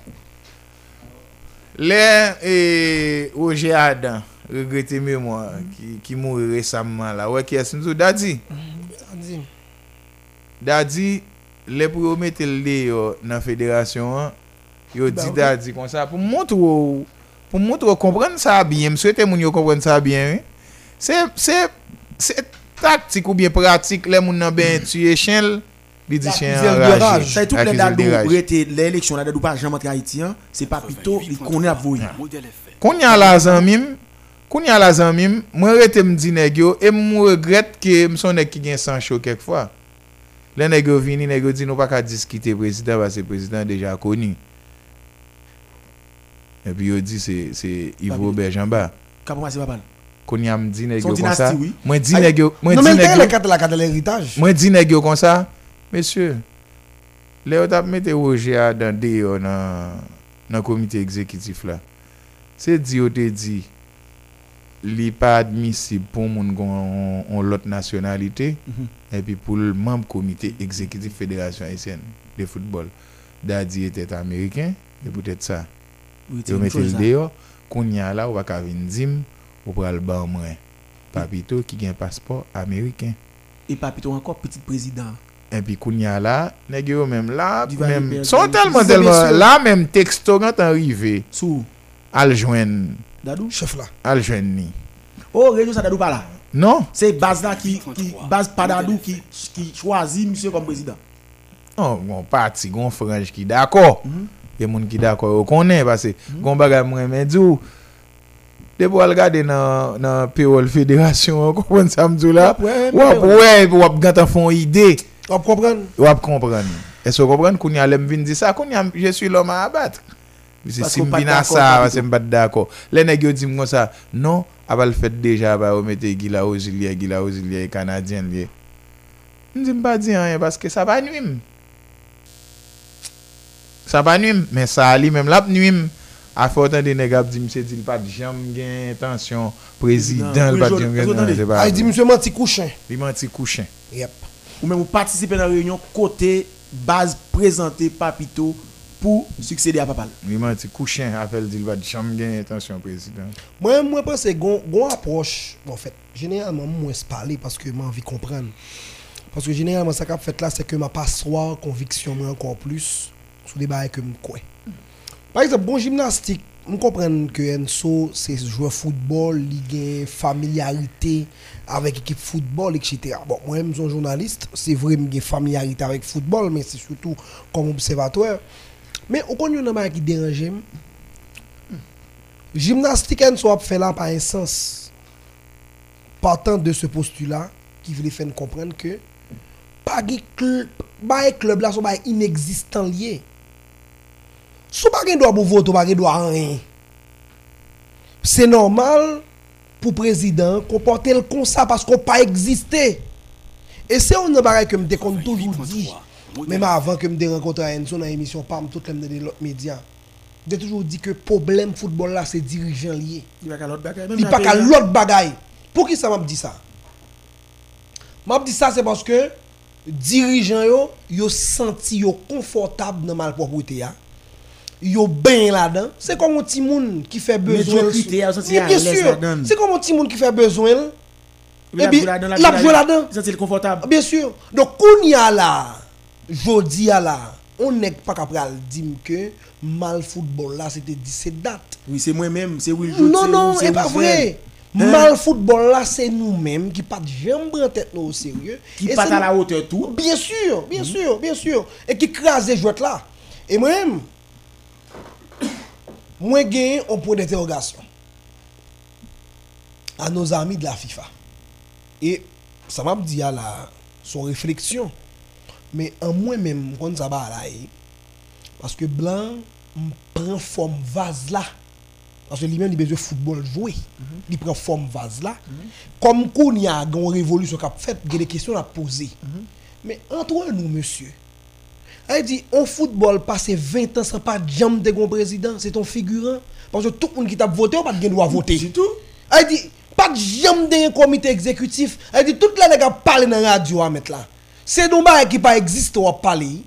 Le, e, Roger Adam, regrete mémoire, ki, ki mou resamman la, wè ki es mdou, dadi, Dis. Dadi, le pou yo mette l de yo nan federasyon an, yo di ok. dadi kon sa, pou mwont ou, pou mwont kompren sa bien, mswete moun yo kompren sa bien, oui. se, se, se taktik ou bien pratik, le moun nan ben tuye chen, li di chen de. Ça, tout Dadou, de rage. rete l'élection, là, Dadou pas jamais entre Haïtiens, c'est pas Pito, il connaît à vous. Modèle FM. Koun ya la zanmim, koun ya la zanmim, mwen rete mdi negyo, e mwen regret ke mson nek ki gen kek fwa. Le negyo vini, negyo di nou pa ka diskite prezident, ba se prezident deja koni. E pi yo di se, se Ivo. Berjamba. Kapon c'est pas mal. Koun ya mdi negyo kon sa, mwen di negyo, Non di mais le carte la carte de l'héritage. mwen di negyo kon sa, mesye, le yo tap mette Roger a dan de yo nan, nan komite ekzekitif la. Se di yo te di, li pa admisib pou moun gon on lot nasyonalite, Mhm. Epi pou l memb komite ekzekitif Federasyon Haitienne de Foutbol. Da di etet Ameriken, e pou tèt sa. Oui, c'est Yo une mette chose, l ça. de yo, koun ya la ou baka vin zim, ou pral ban mwen. Papito ki gen pasport Ameriken. Et pas Pito encore petit président. epi koun ya la, neg yo menm la, menm, son telman telman, la menm teksto gant anrive, Sous al jwen, Dadou. Chef là. al jwen ni. Oh, région ça Dadou pas là. Non? C'est base là qui, qui base pas Dadou qui, qui choisit monsieur comme président. Non, gon pati, gon franj ki dako. Mhm. E moun ki dako yo konen, pase, gon bagay mwen men djou, depo al gade nan, nan payroll federasyon, kompon samdou la, Ouais, wap wè, wap gata fon ide, On comprend. wap kompran. E so kompran, koun ya lem vin di sa, koun ya, je suis l'homme à abattre. Se si mbina d'accord, sa, pas se mbat dako. Le neg yo di mwen sa, non, abal fet deja ba ou mette gila ozilye, gila ozilye, kanadyen liye. Mdi mba di an, paske sa pa nwim. Sa pa nwim, men sa li menm lap nwim. A fò tan de neg ap di mse di l pa di jam gen prezident Non, l pa di jam je- gen se pa A di msè manti kouchen. Li manti kouchen. Yep. Ou men patisipe nan reynyon kote baz prezante papito pou suksede a papal. Li manti kouchen apel di l pa di jam gen intansyon prezident. Mwen mwen pense gon, gon approche, bon fèt, genèralman mwen se pale paske mwen anvi kompren. Paske genèralman sa kap fèt la se ke mwen pa swa konviksyon mwen ankon plus sou de baye ke mwen kwen. Par exemple, bon gymnastik, mwen kompren ke Enso se jwe football, li gen familiarite avèk ekip football, etc. Bon, mwen mwen son jounaliste, se vre mwen gen familiarite avèk football, men se soutou kom observateur. Men, ou kon yon nan baye ki deranje mwen, Gymnastik Enso ap fè la pa un sens partant de ce postulat ki vle fè n komprenn ke pa ge klub, baye klub la sou baye inexistant liye. Sou pa gen do a bou voto, pa gen an ren. Se normal pou prezident komporte l kon sa pasko pa egziste. E se ou nan bagay ke mte kon toujou di, mèm avan ke mte renkontre a Enzo nan emisyon PAM, tout lem de lot medya, mte toujou di ke problem football la se dirijan liye. Li pa ka lot bagay. Li pa ka lot bagay. Pou ki sa map di sa? Map di sa se paske dirijan yo, yo senti yo. Yo ben la dan. Se kon mon timoun ki fe bezwen. Mediokrite, yo senti Oui, à bien sûr. là-dedans. Se kon mon timoun ki fe bezwen. La Ebi, jwe la dan, la jwe la dan. Senti l konfortab. Bien sûr. Donc, koun ya la, jodi ya la, on nek pa kapral dim ke mal football la, c'était 17 date. Oui, c'est moi-même, c'est Will. Non, c'est non, c'est pa Will vre. Fred. Hein? Mal football la, se nou menm ki pat jem bran tèt nou au serye. Qui c'est à la nous- hauteur tout. Bien sûr, bien sûr, bien sûr. Et qui krase jouet la. Et moi-même, moi gen un point d'interrogation à nos amis de la FIFA. Et ça m'a dit à la son réflexion. Mais en moi-même, quand ça va là, eh, parce que Blanc prend forme vase là. Parce que lui-même, il a besoin de football jouer. Il prend forme vase là. Comme qu'on y a une révolution qui a fait, il y a des questions à poser. Mais entre nous, monsieur, elle dit, en football, passer 20 ans sans pas jamais de un président, c'est ton figurant. Parce que tout le monde qui t'a voté, on pas de droit voter. C'est tout. Elle dit, pas de de un comité exécutif. Elle dit, toute la nègre parle dans la radio à mettre là. C'est donc pas qui pas existe ou parler.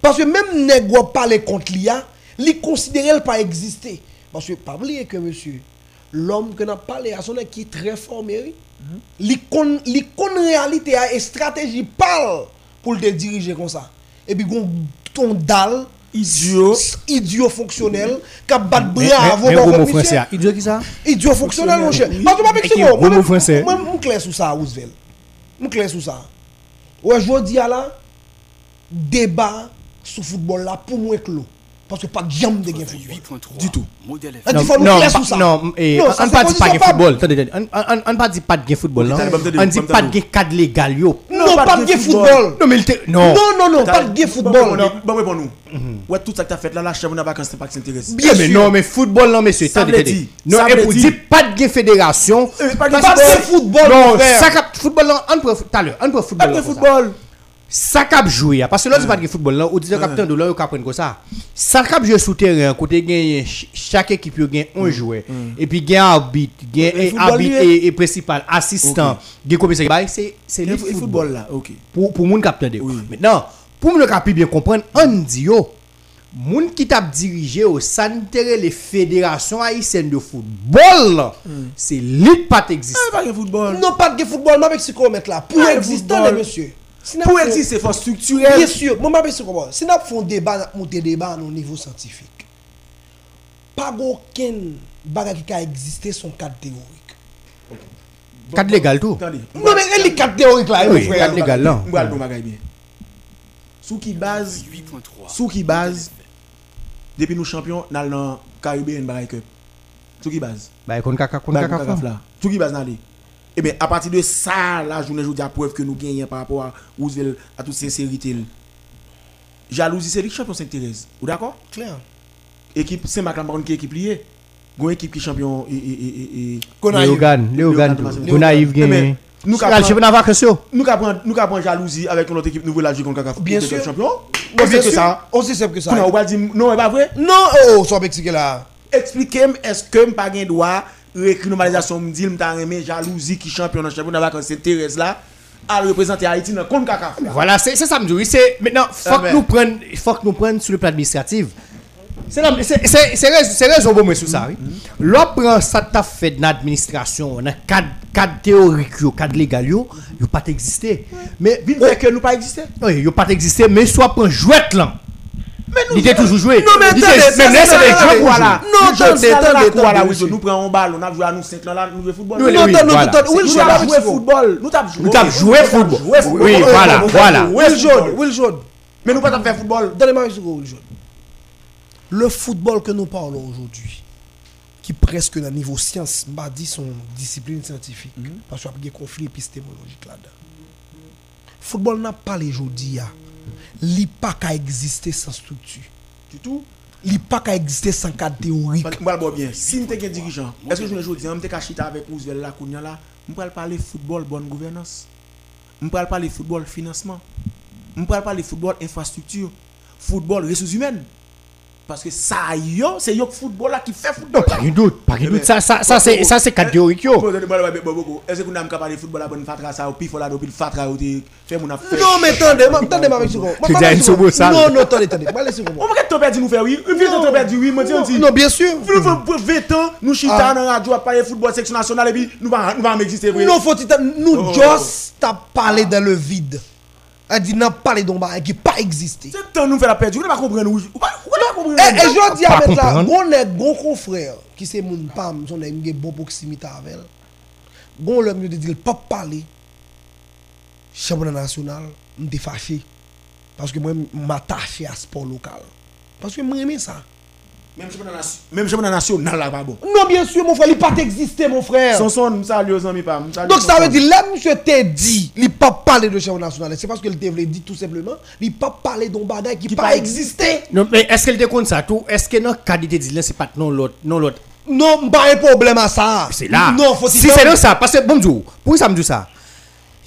Parce que même nègre parler contre l'IA, li considérer elle pas exister. Parce que pas oublier que monsieur, l'homme que n'a parlé à son qui est très formé, li kon réalité a et stratégie parle pour le diriger comme ça. Et puis ton dal Idiot. idiot fonctionnel qui a bat Mais bravo mais bon gros comme mot monsieur. français, ah. idiot qui ça? Idiot fonctionnel mon cher. Parce que pas français? Moi moi clair sur ça Roosevelt. Moi clair sur ça. À là débat sur football là pour moi clos parce que pas de jambe de gain football. 8.3 Du tout. Ah, non, non, eh, Non, on on pas dit pas de football. On- on on pas dit pas de football, On dit pas de cadre légal, yo. Non, pas de gain football. Non, mais non. Non, non, non, pas de gain football. Bon, bon, nous. Ouais, tout ça que t'as fait là, la chambre n'a pas c'est pas qui s'intéresse. Bien mais non, mais football, non, monsieur. Ça attendez, veut dire, Non, et pour dire- pas de gain fédération. Euh, pas de que- football, Non, ça cap football, non, on peut tout à l'heure, on peut football. Pas de football. Ça cap jouer, parce que là, c'est pas de football, là, au disant capitaine de là, on comprend comme ça. Ça cap jouer souterrain, côté gagne, ch- chaque équipe gagne un joueur. Et puis gagne arbitre, gagne Le eh, football, arbitre lui, et, et principal, assistant, gagne commissaire. Bah, C'est c'est Le le football. Pour pour moun capteur de. Oui. Maintenant, pour moun cap bien comprendre, on dit yo, moun qui t'a dirigé au sanitaire les fédérations haïtiennes de football, c'est lit pas exister. Ah, pas de football. Non, pas de gain football, ma Mexico mettre là pour Ah, le exister Pour font- exister, il faut structurel. Bien sûr, moi, je comment? Si nous faisons débat, monter débat au niveau scientifique, pas aucun bagage qui a existé son cadre théorique. Cadre légal tout. Non, mais les cadres théoriques là, Oui, cadre légal là. On va le bien. Sous qui base, 8.3 sous qui base, depuis nous champions dans le Caribbean Barry Cup. Sous qui base? Bah, kon Bah, nous, là. Sous qui base dans les Eh bien, à partir de ça, la journée, je vous dis à preuve que nous gagnons par rapport à Roosevelt, à toute sincérité. Jalousie, c'est le champion Saint-Thérèse. Vous d'accord? Clair. Équipe Saint-Marc, la qui est équipe liée. Une équipe qui est champion et. et, et, et, Léogan, Léogan, Gonaïve gagne. nous vacances yo. nous capons jalousie avec notre équipe nouvelle la jouer contre Kaka Bien sûr. champion. On sait que ça. Aussi simple que ça. On va dire non, c'est pas vrai. Non, oh, soit Mexique là. Expliquez-moi, est-ce que je pas droit récriminalisation me dit me aimé jalousie qui champion dans championnat vacances c'est Thérèse là à représenter Haïti dans contre caca. Voilà, c'est ça me dit. C'est maintenant faut Ah que ben. nous prenne faut que nous prenne sur le plan administratif. C'est c'est raison- pour moi sur ça. oui. L'on prend ça t'a fait dans l'administration, dans cadre cadre théorique, yo, cadre légal yo, yo pas exister. Mais Vite fait que nous pas exister. oui, yo pas exister mais soit prend jouette là. Il était toujours joué. Non, mais attendez, c'est des jouer. Non, attendez, attendez, monsieur. Nous prenons un ballon, on a joué à nous 5 là, nous jouons football. Non, oui, non, voilà. attends, Will nous avons joué football. Nous avons joué. Nous avons joué football. Oui, voilà, voilà. Will Jordan, Will Jordan. Mais nous pas faire football. Donnez-moi seconde, Will. Le football que nous parlons aujourd'hui, qui presque dans le niveau science, m'a dit son discipline scientifique, parce qu'il y a des conflits épistémologiques là-dedans. Football n'a pas les aujourd'hui, a pas qu'à exister sans structure. Du tout. A pas qu'à exister sans cadre théorique. Moi, bon bien. Si nous sommes dirigeant, est-ce que je me dis, on peut chita avec Roosevelt là, Kounia là, on peut parler football, bonne gouvernance. On peut parler football, financement. On peut parler football, infrastructure. Football, ressources humaines. Parce que ça, yo, c'est yo football là qui fait football. Non, pas de doute, pas de Eh doute. Ça, ça, ça, c'est, ça, c'est bon, bon. Est-ce que nous avons parlé football là, bonne fatra ça, puis faut là, ou puis fatra, ou puis fait mon affaire. Non, mais attendez, ma- attendez, ma seconde. Tu dis à une seconde, ça. Non, non, attendez, attendez. Moi, laissez-moi. On va que tu perdu nous faire oui. Une vie de perdu oui, moi dis on dit. Non, bien sûr. Pour 20 ans, nous chita Ah. dans la radio à parler football section nationale et puis nous va nous va exister. Non, faut-il nous Oh. just t'as parlé dans le vide. Elle dit n'a parlé d'un bail qui pas existé. C'est temps nous faire la perdre. Vous ne. Vous pas vous pas comprendre. Et, et je dis à Pas mettre là, comprendre. bon nèg, bon confrère, qui c'est mon pam, son nèg qui bon proximité avec elle. Bon l'homme de dit pas parler. Championnat national, m'étais fâché parce que moi m'attaché à sport local. Parce que moi aimé ça. Même championnat national là pas bon. Non bien sûr mon frère, il pas existé mon frère. Son son nous salue aux amis pas. Donc ça veut dire, là, monsieur t'a dit, il pas parlé de championnat national. C'est parce que le voulait dit tout simplement, il pas parlé d'un bagage qui, pas pas existé. Non, mais est-ce qu'elle te compte ça tout? Est-ce que notre qualité de là, c'est pas non l'autre, non l'autre? Non, pas un problème à ça. C'est là. Non, faut si c'est là ça, parce que bon Dieu, pour ça me dit ça?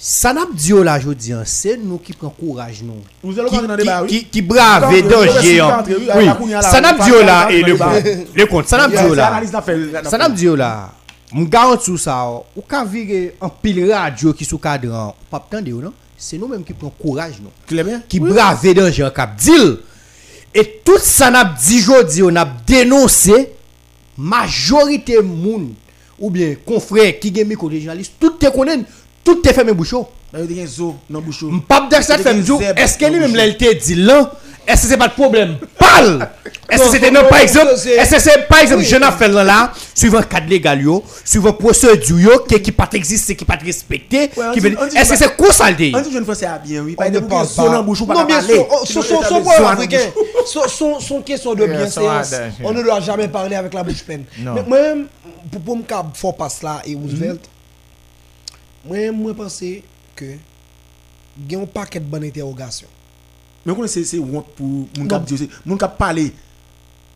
Ça n'a pas dit là, je dis, c'est nous qui prenons courage, nous. Vous allez Qui, rentrer dans le débat, qui, oui. qui, qui brave hein. quand- oui, Oui, la et le le débat. le compte, ça n'a pas dit C'est là. analyse n'a fait. Ça n'a pas dit là. Je garantis ça. Ou quand virer un pile radio qui sous cadran, pas attendre non? C'est nous mêmes qui prenons courage, nous. Clair bien. qui brave en cap deal. Et tout ça n'a dit jodi on a dénoncé majorité moun ou bien confrère qui gen des journalistes tout te connaît tout zo dans bouchon. M'pap de ça fait est-ce que dans lui même bouchon. là il te dit là est-ce que c'est pas de problème? Parle Est-ce que c'était non, par exemple c'est- Est-ce que c'est par exemple jeune affaire là suivant cadre légal yo suivant procédure qui qui pas exister qui pas respecté est-ce que c'est quoi ça le dit On dit jeune français à bien oui. Pas de son dans pas. bouchon pas Non, bien sûr. Son son- africain. Son- question de son adage, On ne doit jamais parler avec la bouche pleine. Mais moi-même, pour pour me cap fort passe là et Roosevelt, moi moi penser que il y a un paquet de bonnes interrogations. Mais on c'est honte pour mon cap c'est mon cap parler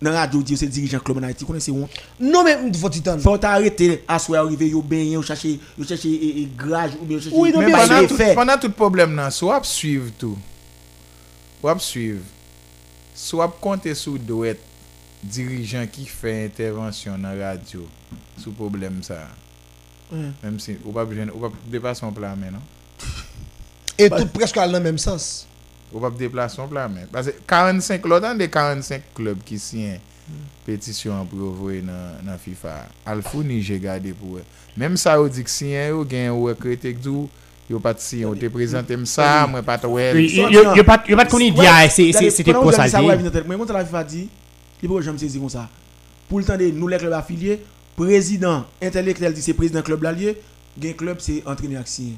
dans la radio dire c'est dirigeant club en Haïti. Qu'on c'est honte? Non mais faut titan. Faut t'arrêter à soir arriver yo ben yo chercher yo chercher et- et grage ou bien chercher Oui, Mais bien pendant tout, pendant tout problème nan, soit suivre tout. Ou suivre. Soit compter sur doit dirigeant qui fait intervention dans la radio sous problème ça. Même si ou pas besoin ou pas dépasser son plan mais non. [laughs] Et tout presque dans le même sens. Ou pas déplacer son plan mais parce que 45 l'autant des 45 clubs qui signent pétition pour envoyer dans dans FIFA. Alfou ni j'ai gardé pour eux. Même ça ou dit que signé ou gain ou critique du yo pas de signé, ou te présenté ça, moi pas de ouais. Oui, il y a pas il y a pas de connait Ouais, dia c'est c'est- regardez, c'était pendant quoi que ça vous avez le ça, dit ouais, vient en tête. Moi, quand la FIFA dit, il faut que je me saisisse comme ça. Pour le temps de nous, les clubs affiliés, président intellectuel dit c'est président club l'allié, gain club c'est entraîneur action.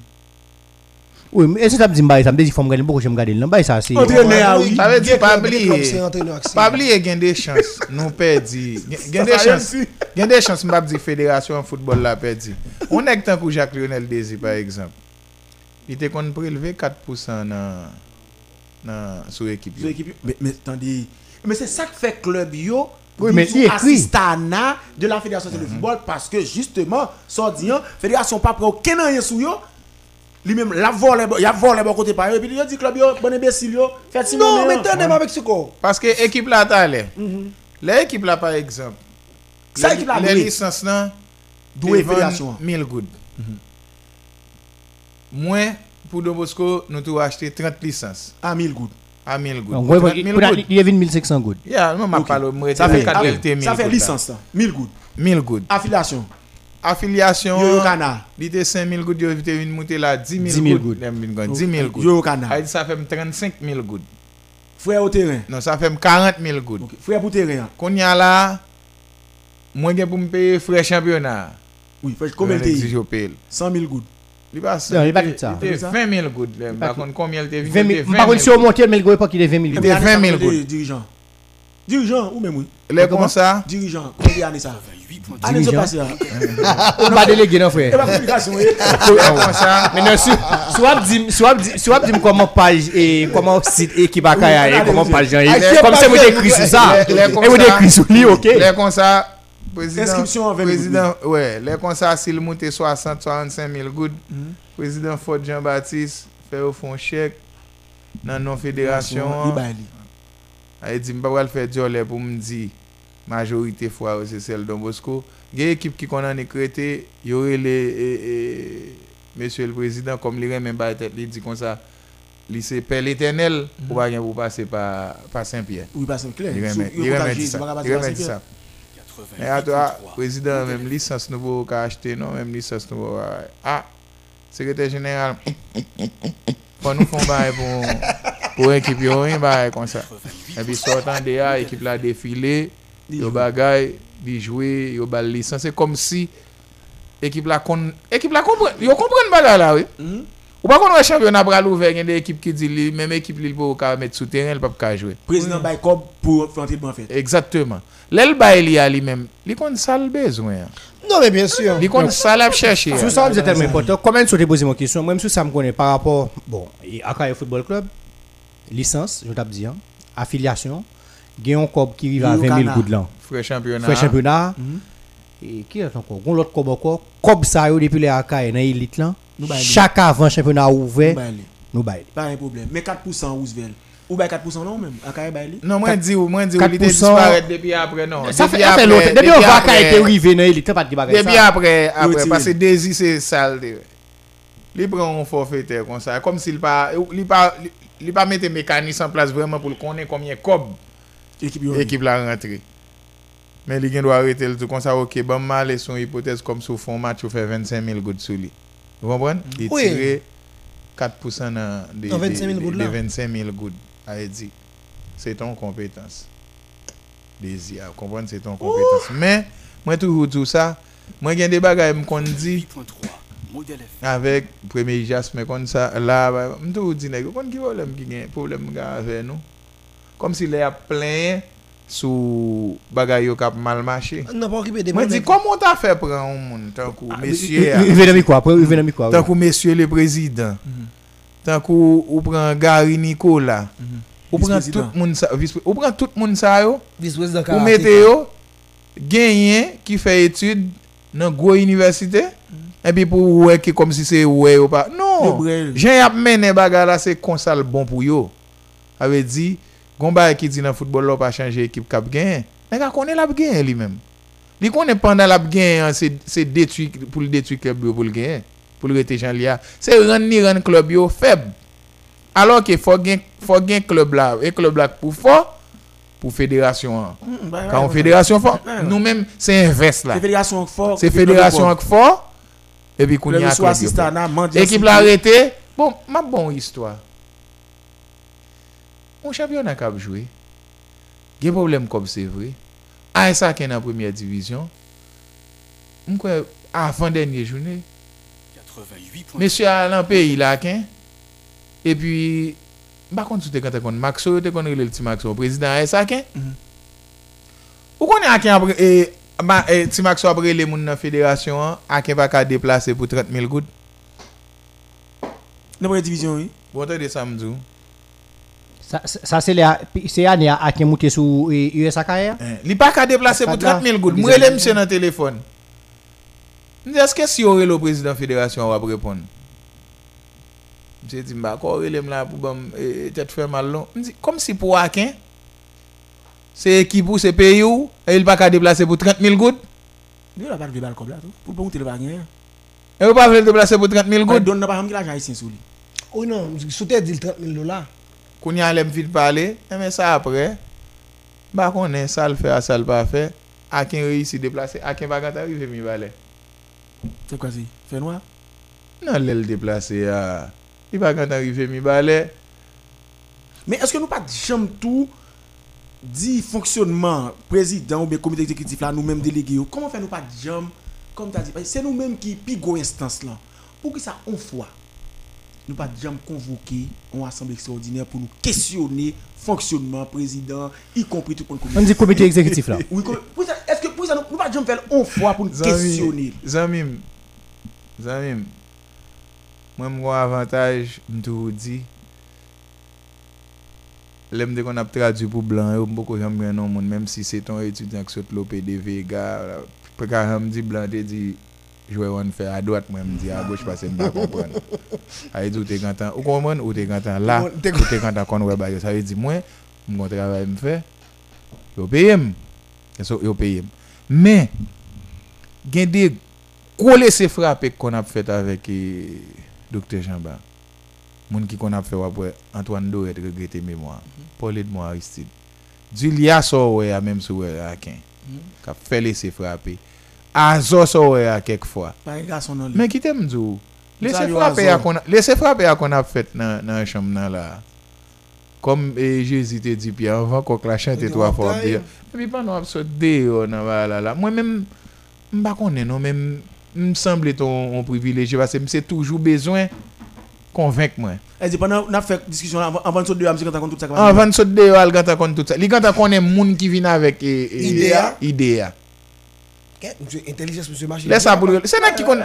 Oui, mais est-ce que ça me dit ça me dit faut me garder pourquoi je me garder là ça c'est Entraîneur, oui. Ça veut dire pas oublier. c'est entraîneur action. Pas oublier gen des chances, nous perdi. Gen des chances. Gen des chances m'ap di fédération football la perdi. On est tant pour Jacques Lionel Désir par exemple. Il était qu'on prélevé 4% dans dans sous équipe. Sous équipe, mais, mais attendez, mais c'est ça que fait club yo. Oui, mais il assistana de la fédération de football parce que justement, ça dit, hein, fédération pas prend aucun rien sous yo. Lui-même, la volé, il a volé bon côté par eux, puis il a dit club yo, bon imbécile yo, faites si Non, mais attendez avec ce quoi. Parce que équipe là t'allé. L'équipe là par exemple, Sa ekip la Le dwe, lisans nan, dwe te ven federasyon. 1000 goud. Mwen, pou Don Bosco, nou tou achete 30 lisans. A 1000 goud. A 1000 goud. Donc, ouais, 30 ouais, 000 pour la- goud. Il y avait 1500 good. Ya, mwen ma Ok. palo, mwen Sa rete fe, kat ah, velte 1000 sa fe goud. lisans la. 1000 goud. 1000 goud. Afilasyon. Afilyasyon, Yo yo kana. li te 5000 goud, yo te vin moute la 10 10 000 000 goud. goud. Dem vin gwen, 10 000 goud. Yo yo kana. Ay di sa fèm 35 000 goud. Frè ou teren. Non, sa fèm 40 000 goud. Ok, Frè pou teren. Kon ya la, mwen gen pou mpe fre championnat. Oui, frè, komel te yi? yo payel. 100 000 goud. Li pas Non, li pa dit sa. Li te 20 000 goud. lè. pas Par contre, combien il te vin? 20 Il 000. te Par contre, si on monte, mais le pas qu'il est 20 000 Il good. était 20 000 goud. Dirijan. Dirijan ou mèm oui? Lè kon sa, Dirijan. Kondi ane sa? 88.10. Ane se Dirijan. pase la? On va déléguer, non, E frère. ba komunikasyon e? lè kon sa, Mais non, soit dit, soit dit, comment page et comment site équipe à Kaya et comment page. Ah, Comme ça, vous écrit sur ça. Les- les Et vous comme ça. écrit sur lui, ok. lè kon sa, Inscription en 20 000 président, lè kon sa, s'il monte 60, 65 000 goud, président Fort Jean-Baptiste, fè ou fon chèk, nan non Li fédération, ba li. ay di mba wal fè diolè pou mdi, majorité fwa ou se sel Don Bosco, gen ekip ki konan ekrete, yore le, e, e, monsieur le président, kom li remen ba tèt li di kon sa, li se pel eternel, ou bagen pou pase pa, pa Saint-Pierre. Oui, pas simple. Li remen, li remen di sa, li remen di sa. Men ato a, 88.3. prezident, menm lisans nouvo ka achete, non, menm lisans nouvo a, a, sekretèr jeneral, fon nou fon baye pou, pou ekip yo, yon baye kon sa. E pi sortan de a, ekip la defile, yo bagay, di jwe, yo bal lisans, se kom si, ekip la kon, ekip la kompren, yo kompren bagay la, we. Ou pa kon wè champion pral ouver, gen de ekip ki di li, menm ekip li pou ka met sou teren, l pap ka jwe. Prezident bay kob pou fèt. Exactement. Lèl baye li a li menm, li kon sal bezwen. Non, mais bien sûr. Li kon sal ap chèche. Sous ça, vous êtes tellement important. Comment tu te mon question? Moi, même sous ça, me connaît par rapport, bon, Kaya Football Club, licence, je t'ai dit, hein, affiliation, gagne un cob qui arrive à Yo 20 000 Kana. gouttes là. Frè championnat. Frère championnat. Mhm. Et qui est encore? Gon l'autre cob encore. Cob ça, yo, depuis les Akaya, dans l'élite là. Nou bay li. Chaque avant championnat Nou ouvert, bay li. nous bail. Pas un problème. Mais 4% Roosevelt. Ou bay 4% non même? Akaye bay li? Non, mwen di ou, mwen di ou, 4% li te disparet depi apre, non. Ça fait, ça fait apre- longtemps. Depuis on va apre- Akaya était arrivé dans l'élite, pas de ça. apre, apre, retiré. parce que Desi se sal de. Li pren un forfaitaire kon sa. Kom si li pa, li pa, li, li pa mette mekanis en place vraiment pou l konen komyen kob Ekip yo. ekip la rentre. Men li gen do arrete l tout kon sa, ok, ban mal son hypothèse kom sou fon match ou fè 25 000 goud sou li. Vous comprenez? Oui. tire 4% nan de, Nan 25 000 de- goud de la. 25 000 goud. A di, c'est ton compétence. Desi, a kompren, c'est ton compétence. Men, mwen tou tout ça, mwen gen de bagay m kon di, 8.3. Modèle FM. avèk premè jas mè kon sa, la, m tou di nèk, kon ki problem ki gen, problem gen avè nou. Kom si lè a mal mache. Non, pas occupé des Mwen di, komon ta fè pran ou moun, tankou mesye Il vient de quoi? Après, il vient quoi tankou mesye le prezident, tankou ou pran Gary Nicola, ou pran Vice-président. tout moun sa, vice- ou pran tout moun sa yo, Vice-président ou mette yo, genyen ki fè etude nan gwo universite, epi pou wè ki kom si se wè ou pa. Yo Non, brel. jen yap menen baga la se konsal bon pou yo. Ave di, gon ba ki di nan football la pa chanje ekip kap genyen, men ka konen lap genyen li men. Li konen pandan lap genyen, se, se detui, pou l detui klub yo pou l genyen, pou l rete jan li a. Se ren ni ren klub yo feb. Alors ke fò gen, fò gen klub la, e klub la pou fò, pou federasyon an. Ka ou federasyon fò, nou men se invest la. Se fédération fort. Se federasyon ak fò, epi koun Le ya sou klub yo. assistana, mandi. Ekip la arete, bon, ma bon histwa. Mon champion ak ap jwe. Gen problem kom se vre. A sa ken nan premier division. Mkwe, avan denye jounen. 88.3. Mesye alan peyi la ken. E pi, mba kont sou te kon Maxo, te kon rele ti Maxo, prezident a sa ken. Ou konen a ken apre, e, ma, e, ti Maxo apre le moun nan federasyon an, a ken pa ka deplase pou 30 000 goud. Nan première division, oui. Bote de samdou. Ça, ça c'est les- c'est année à qui monté sur eh, US Akaya Eh, Li pa ka deplase pou Kada, 30 000 goud. bizarre. Mwen rele mse nan telefon. Eske si yo rele o prezident federasyon wap repon? Mse di mba, ko rele m la pou bam e, tet fè mal lon. Mwen di, kom si pou se ekipou, se peyi ou, E il pa ka deplase pou 30 000 goud? Yo la pa de bal kob la tout. Pou pou mouté le bagay. E ou pa vle deplase pou 30 000 Goud don nan pa ham ki la jan isen sou li. Ou non, sou te di 30 000 dollars. Koun yan lem fit pale, e men sa apre, ba konen sal fe a sal pa aken reisi deplase, aken mi bale. Se kwa si? Fè noa? Nan lel deplase ya, i pa gata rive mi bale, Men eske nou pa jam tou di fonksyonman prezident ou be komite ekzekutif la nou menm delege yo? Koman fè nou pa jam, kom ta di, se nou menm ki pi go instans la, pou ki sa on fwa, nou pa jam konvoke an asemble ekstraordinaire pou nou kesyonne fonksyonman prezident, y kompri tout kon komite. On dit comité exécutif là. Oui, eske pou sa nou, nou pa jam fèl on fwa pou nou kesyonne? Zanmim, zanmim, mwen mwen avantaj mtou di, lem de kon ap tradu pou blan yo, mboko jam gen non moun, menm si se ton etudyan ki sot lope de vega, preka jam di blan te di, jwe wan fè a doat mwen mdi a goch pase mba kompran. A yi di ou te gantan, ou kompran ou te gantan la, ou te gantan kon wè bayo, sa yi di mwen, mwen kon travay mfe, yo peyem, Eso, yo peyem. Men, gen de kole se frape kon ap fet avèk e, eh, Dr. Jean-Bart. Moun ki kon ap fe wapwe Antoine Doret regrete mèmoan. Mm -hmm. Paulet moun Aristide. Du liya sou wè a mèm sou wè a ken. Mm -hmm. Kap fele se frape. Azo sou wè a kek fwa. Men ki tem djou. Lese frape ya kon ap fet nan, nan chom nan la. Kom e Jésus te di pi avan kok la chante Te to a di fort wapay. dire. E pi pa nou ap so de yo nan wala la. Mwen men mba konen nou men m semble ton on privileje parce m se toujou bezwen konvenk mwen. E di panan nan fèk diskisyon la, avan sou de am si kan ta kont tout sa kwa. Avan so de yo al ganta kon tout sa. Li ganta konen moun ki vin avek e, e, Idea. idea. Ket, msye, intelligence msye machine. Lè sa pou. Se ki kon...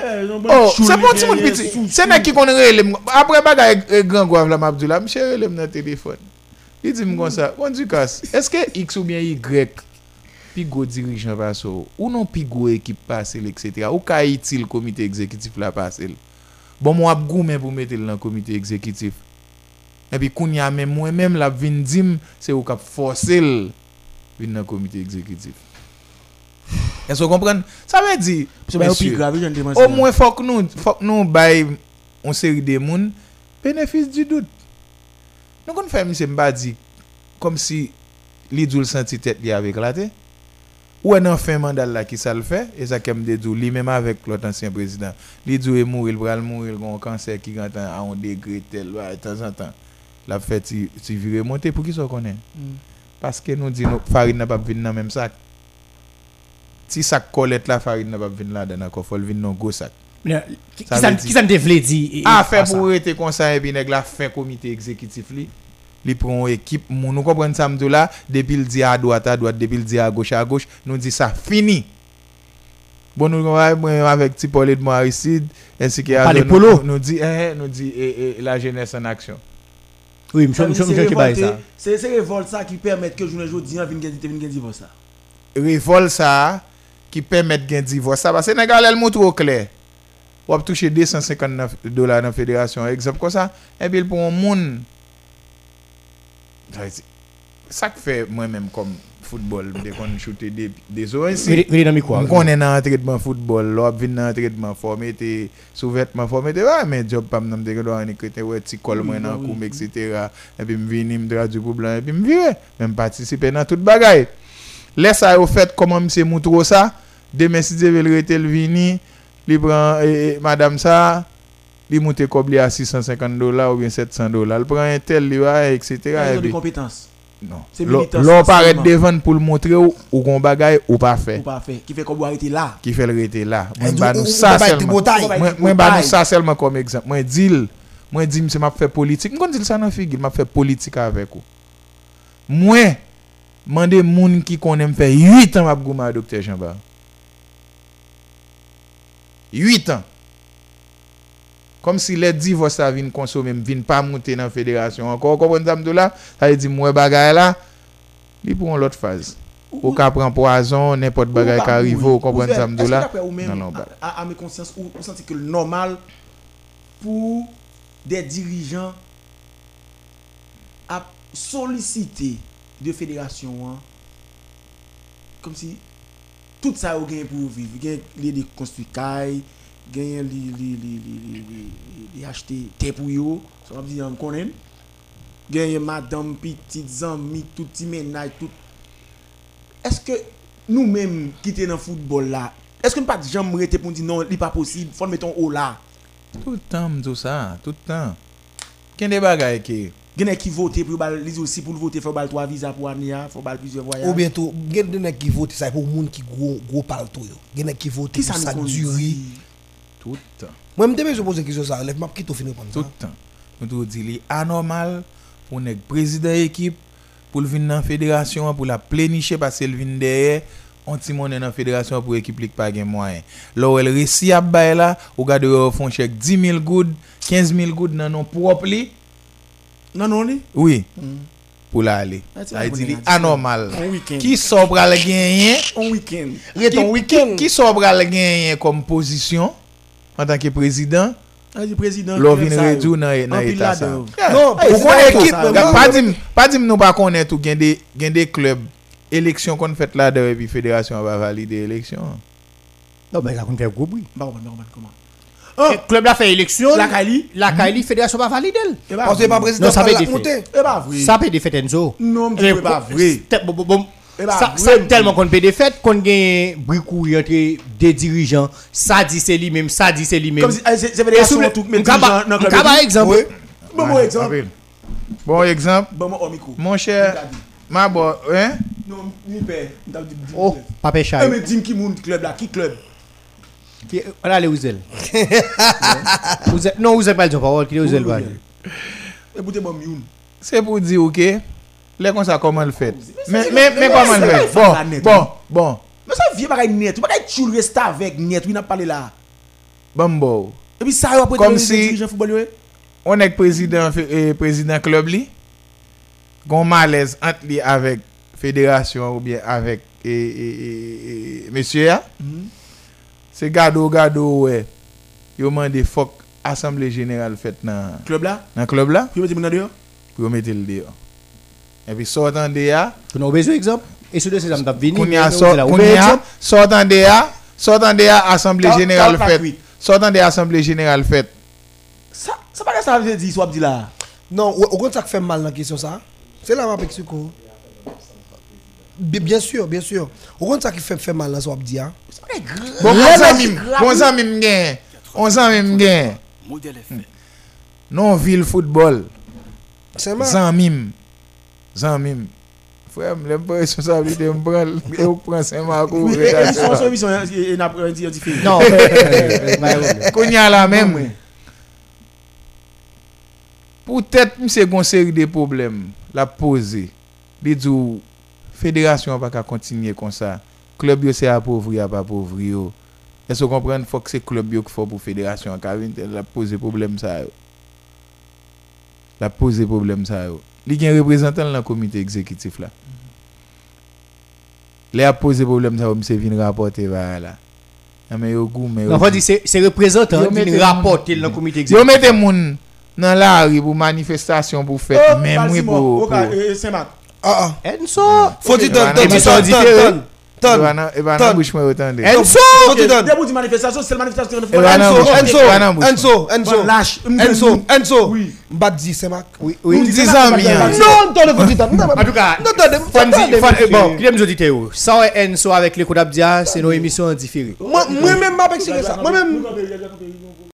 Oh, se pon ti moun piti. Se ki kon relem. Apre bagay e gran gwav la mabdou la, mche relem nan telefon. Li di m kon sa, kon di kas, eske X ou bien Y pi go dirijan pa so, ou non pi go ekip pasel, etc. Ou ka itil komite ekzekitif la pasel. Bon mwa ap goumen pou metel nan komite ekzekitif. E pi koun ya men mwen men la vin dim, se ou kap forsel vin nan komite ekzekitif. Esko kompren? Sa ve di, Se ba yo pi Monsieur. grave, jen deman Au mwen fok nou, fok nou bay on seri de moun, benefis du dout. Nou kon fè mi se mba di, kom si li djou l senti tet li avek la te, ou en an fin mandal la ki sa l fè, e sa kem de djou, li menm avek lot ansyen prezident, li djou e mou, il pral mou, il gon kanser ki gantan a on degre tel, wa, tan zan tan, la fè ti, ti vire monte, pou ki so konen? Paske nou di nou, farid nan pap vin nan menm sak. Ti sak kolet la, farid nan pap vin la, dan akon fol vin nan go sak. Qui Ça ça qui ça te vle di? e- e- A fè pas ça? pou rete konsan epi neg la fè komite ekzekitif li. Li pron ekip moun. Nou kompren sa mdou la, depil di a doat a doat, depil di a goch a goch, nou di sa fini. Bon nou kompren mwen avèk ti Paul Edmond Aristide, ensi ki a Pas les nou, polos. nou di, eh, nou di eh, eh, la jeunesse en action. Oui, m'chou m'chou ki bay ça. Revolt sa ki permette ke jounen jodi an vin gen vin gen divos sa. Revol sa, pèmèt gen divos sa, parce neg alèl moutou au kler. Wap touche 259 dolar nan federasyon, ekzap kon sa, epi l pou moun, sa iti, sak fe mwen menm kom football, mde kon choute de, de zo ensi. Mwen konen nan entredman football, lò ap vin nan entredman formete, souvetman formete, wè men job pam nan mde gado an ekrete, wè ti kol mwen nan koum, etc. Epi m vini, m dradu pou blan, epi m vire, men patisipe nan tout bagay. Lè sa yo fet koman mse moutro sa, demen si ze vel l vini, li pran, e, e, madame sa, li monte kob li a 650 dola ou bien 700 dola. L pran entel li wa, etc. Yon de kompetans. Non. Lò paret devan pou l montre ou ou kon bagay ou pa fe. Ou pa fe. Ki fe kob ou arete la. Ki fe l rete la. Mwen ba nou sa selman. Mwen ba nou sa selman kom ekzamp. Mwen dil, mwen di mse map fe politik. Mwen kon dil sa nan figil, map fe politik avek ou. Mwen, mande moun ki konen fe 8 an map gouman a Dr. Jean Barre. 8 an. Kom si le divos sa vin konsome, m vin pa monte nan federasyon. Ankon, kompon zamdou la, sa yi di mwen bagay la, li pou an lot faz. Ou ka pran poazon, nepot bagay ka rivo, la. Ou ba- à, à mes consciences, ou, senti normal pour des dirigeants à solliciter de fédération hein, comme si tout ça ou gen pour vivre. Li de construire caille, li li acheter terre pour yo, ça va dire on connaît. Gen madame petites amis, tout petit ménage, tout est-ce que nous-mêmes qui sommes dans le football là, est-ce que nous pas jamais arrêter pour dire non, il pas possible, faut mettre en haut là? Tout le temps, tout ça, tout le temps. Des bagages qui Gen qui vote pour bal les aussi pour le voter faut bal trois visa pour année, faut bal plusieurs voyages. Ou bientôt, gen de nek qui vote ça pour moun qui gros gros palto yo. Gen nek qui vote qui pour ça ça nous durée. conduit Tout le temps. Moi me deme je pose question ça, lève m'a qui tout fini Tout prendre. le temps. Nous te dit li anormal pour un président équipe pour le venir dans la fédération pour la plénicher parce qu'il vient derrière on ti monnaie dans la fédération pour équipe li pas gain moyen. Là où elle réussit à bailler là, ou gade yo font chèque 10 000 gouttes, 15 000 gouttes dans non propre li. Non non li. Oui. Pour la aller. Ah, tu Ça vas dit li anormal. Un week-end. Qui sort pral gagner? Un week-end. Rete ton week-end. Qui sort pral gagner comme position? En tant que président? Ah, du président. Lò club vin redou nan nan En pile etat sa. là-dedans. Non, Ou président konen équipe, tout, mais pa moi- dim, pa dim nou pa konen tout gen de, klub Eleksyon kon fèt la de epi federasyon va valide eleksyon Non, ben, ça compte faire gros bruit. Bah, ouais, bah, ouais, Le club a fait élection. La Kali La Kali, fédération va valider. Eh bah, Parce que pas président Non, ça ça fait l'a. Eh bah. Ça peut des fêtes Enzo. Non, mais Eh, c'est pas bon, vrai. c'est- bon, bon, bon. Eh bah, Ça, vrai, ça me tellement dit. qu'on peut des fêtes qu'on gagne bricou entre des dirigeants. Ça dit c'est lui-même, ça dit c'est lui-même. Comme si, eh, c'est c'est Et fédération sous- tout, mais M'kaba- club. Oui. Bon, bon exemple. Bon exemple, Bon, mon cher, ma bo, hein? Non, ni père. M'ta dit- dit- Oh, Papa Eh, Chai. mais dis-moi qui moun club là, qui club? Qui- On a les Ouzel. Non, Ouzel pas le parole, qui est Ouzel. Se pou di ou ke, le kon sa koman l fèt Men, c'est- men, men koman l c'est- fèt? c'est la net, Bon, bon, bon, Mais ça vient pas net. Tu pas tu rester avec net, oui, n'a parlé là. bon bo Et puis ça, après, Comme tu si- dirigeant football, ouais. On ek prezident, fe- eh, klub li Gon malez ant li avek federasyon ou bien e, e, e, e, mesye ya Se gado gado we Yo mande fok Assemble General fèt nan Club là? nan klub la Puis, tu me dehors? Pou yo mette l deyo E pi sortan de ya On a besoin d'exemple? Et ce dossier, ça m'a venu. Koun ya koun. Sortan de ya Sortan de ya Assemble Kal- General kal fèt. Sortan de Assemble General fèt Ça, ça pas que ça veut dire, soit dit là. Non, ou ou ça qui fait mal dans la question ça C'est là ma expliquer. Bi- Bien sûr, bien sûr. Ou ça qui fait fait mal ce qu'on dit hein. C'est pas. Bon, on c'est bon zanmim gen, on gen, Modèle FM. non vil football, C'est mal. zanmim, zanmim. Frère, m lèm pa responsabilité m pran, e ou pran sen makou. Oui, et- et son service, on- il n'a pas différent. Non, euh, [laughs] euh, [laughs] Konya la Non, mèm, ouais. pou tèt m se gon seri de problem la pose, li djou, federasyon pa ka kontinye kon sa, klub yo se apovri ap apovri yo, e so kompren fok se klub yo ki fò pou federasyon, ka vin tè la pose problem sa yo. La pose problem sa yo. Li gen reprezentan nan komite ekzekitif la. Le a pose problem sa yo, mi se vin rapote va la. Ame yo gou, men yo non, faut dire, c'est c'est représentant Yo qui mette- rapporte dans le comité Yo mette moun nan la ri pou manifestasyon pou fèt, Oh, men mwen pou... euh. Ah ah. Dire Ok, ton bah, ton ton ton ton. E Ton. ba nan e ba Ton. nan bouch mwen otan de. Dès que tu manifestation, c'est la manifestation ben, ben, lâche. Oui. Badzi, c'est Mac. Oui, Oui, dis ça, bien. Non, dire ton. Non, [laughs] En tout cas, bon, qui aime les auditeurs Sans Enzo avec les coups d'abdia, c'est nos émissions différées. Moi, moi même m'a expliqué ça. Moi même.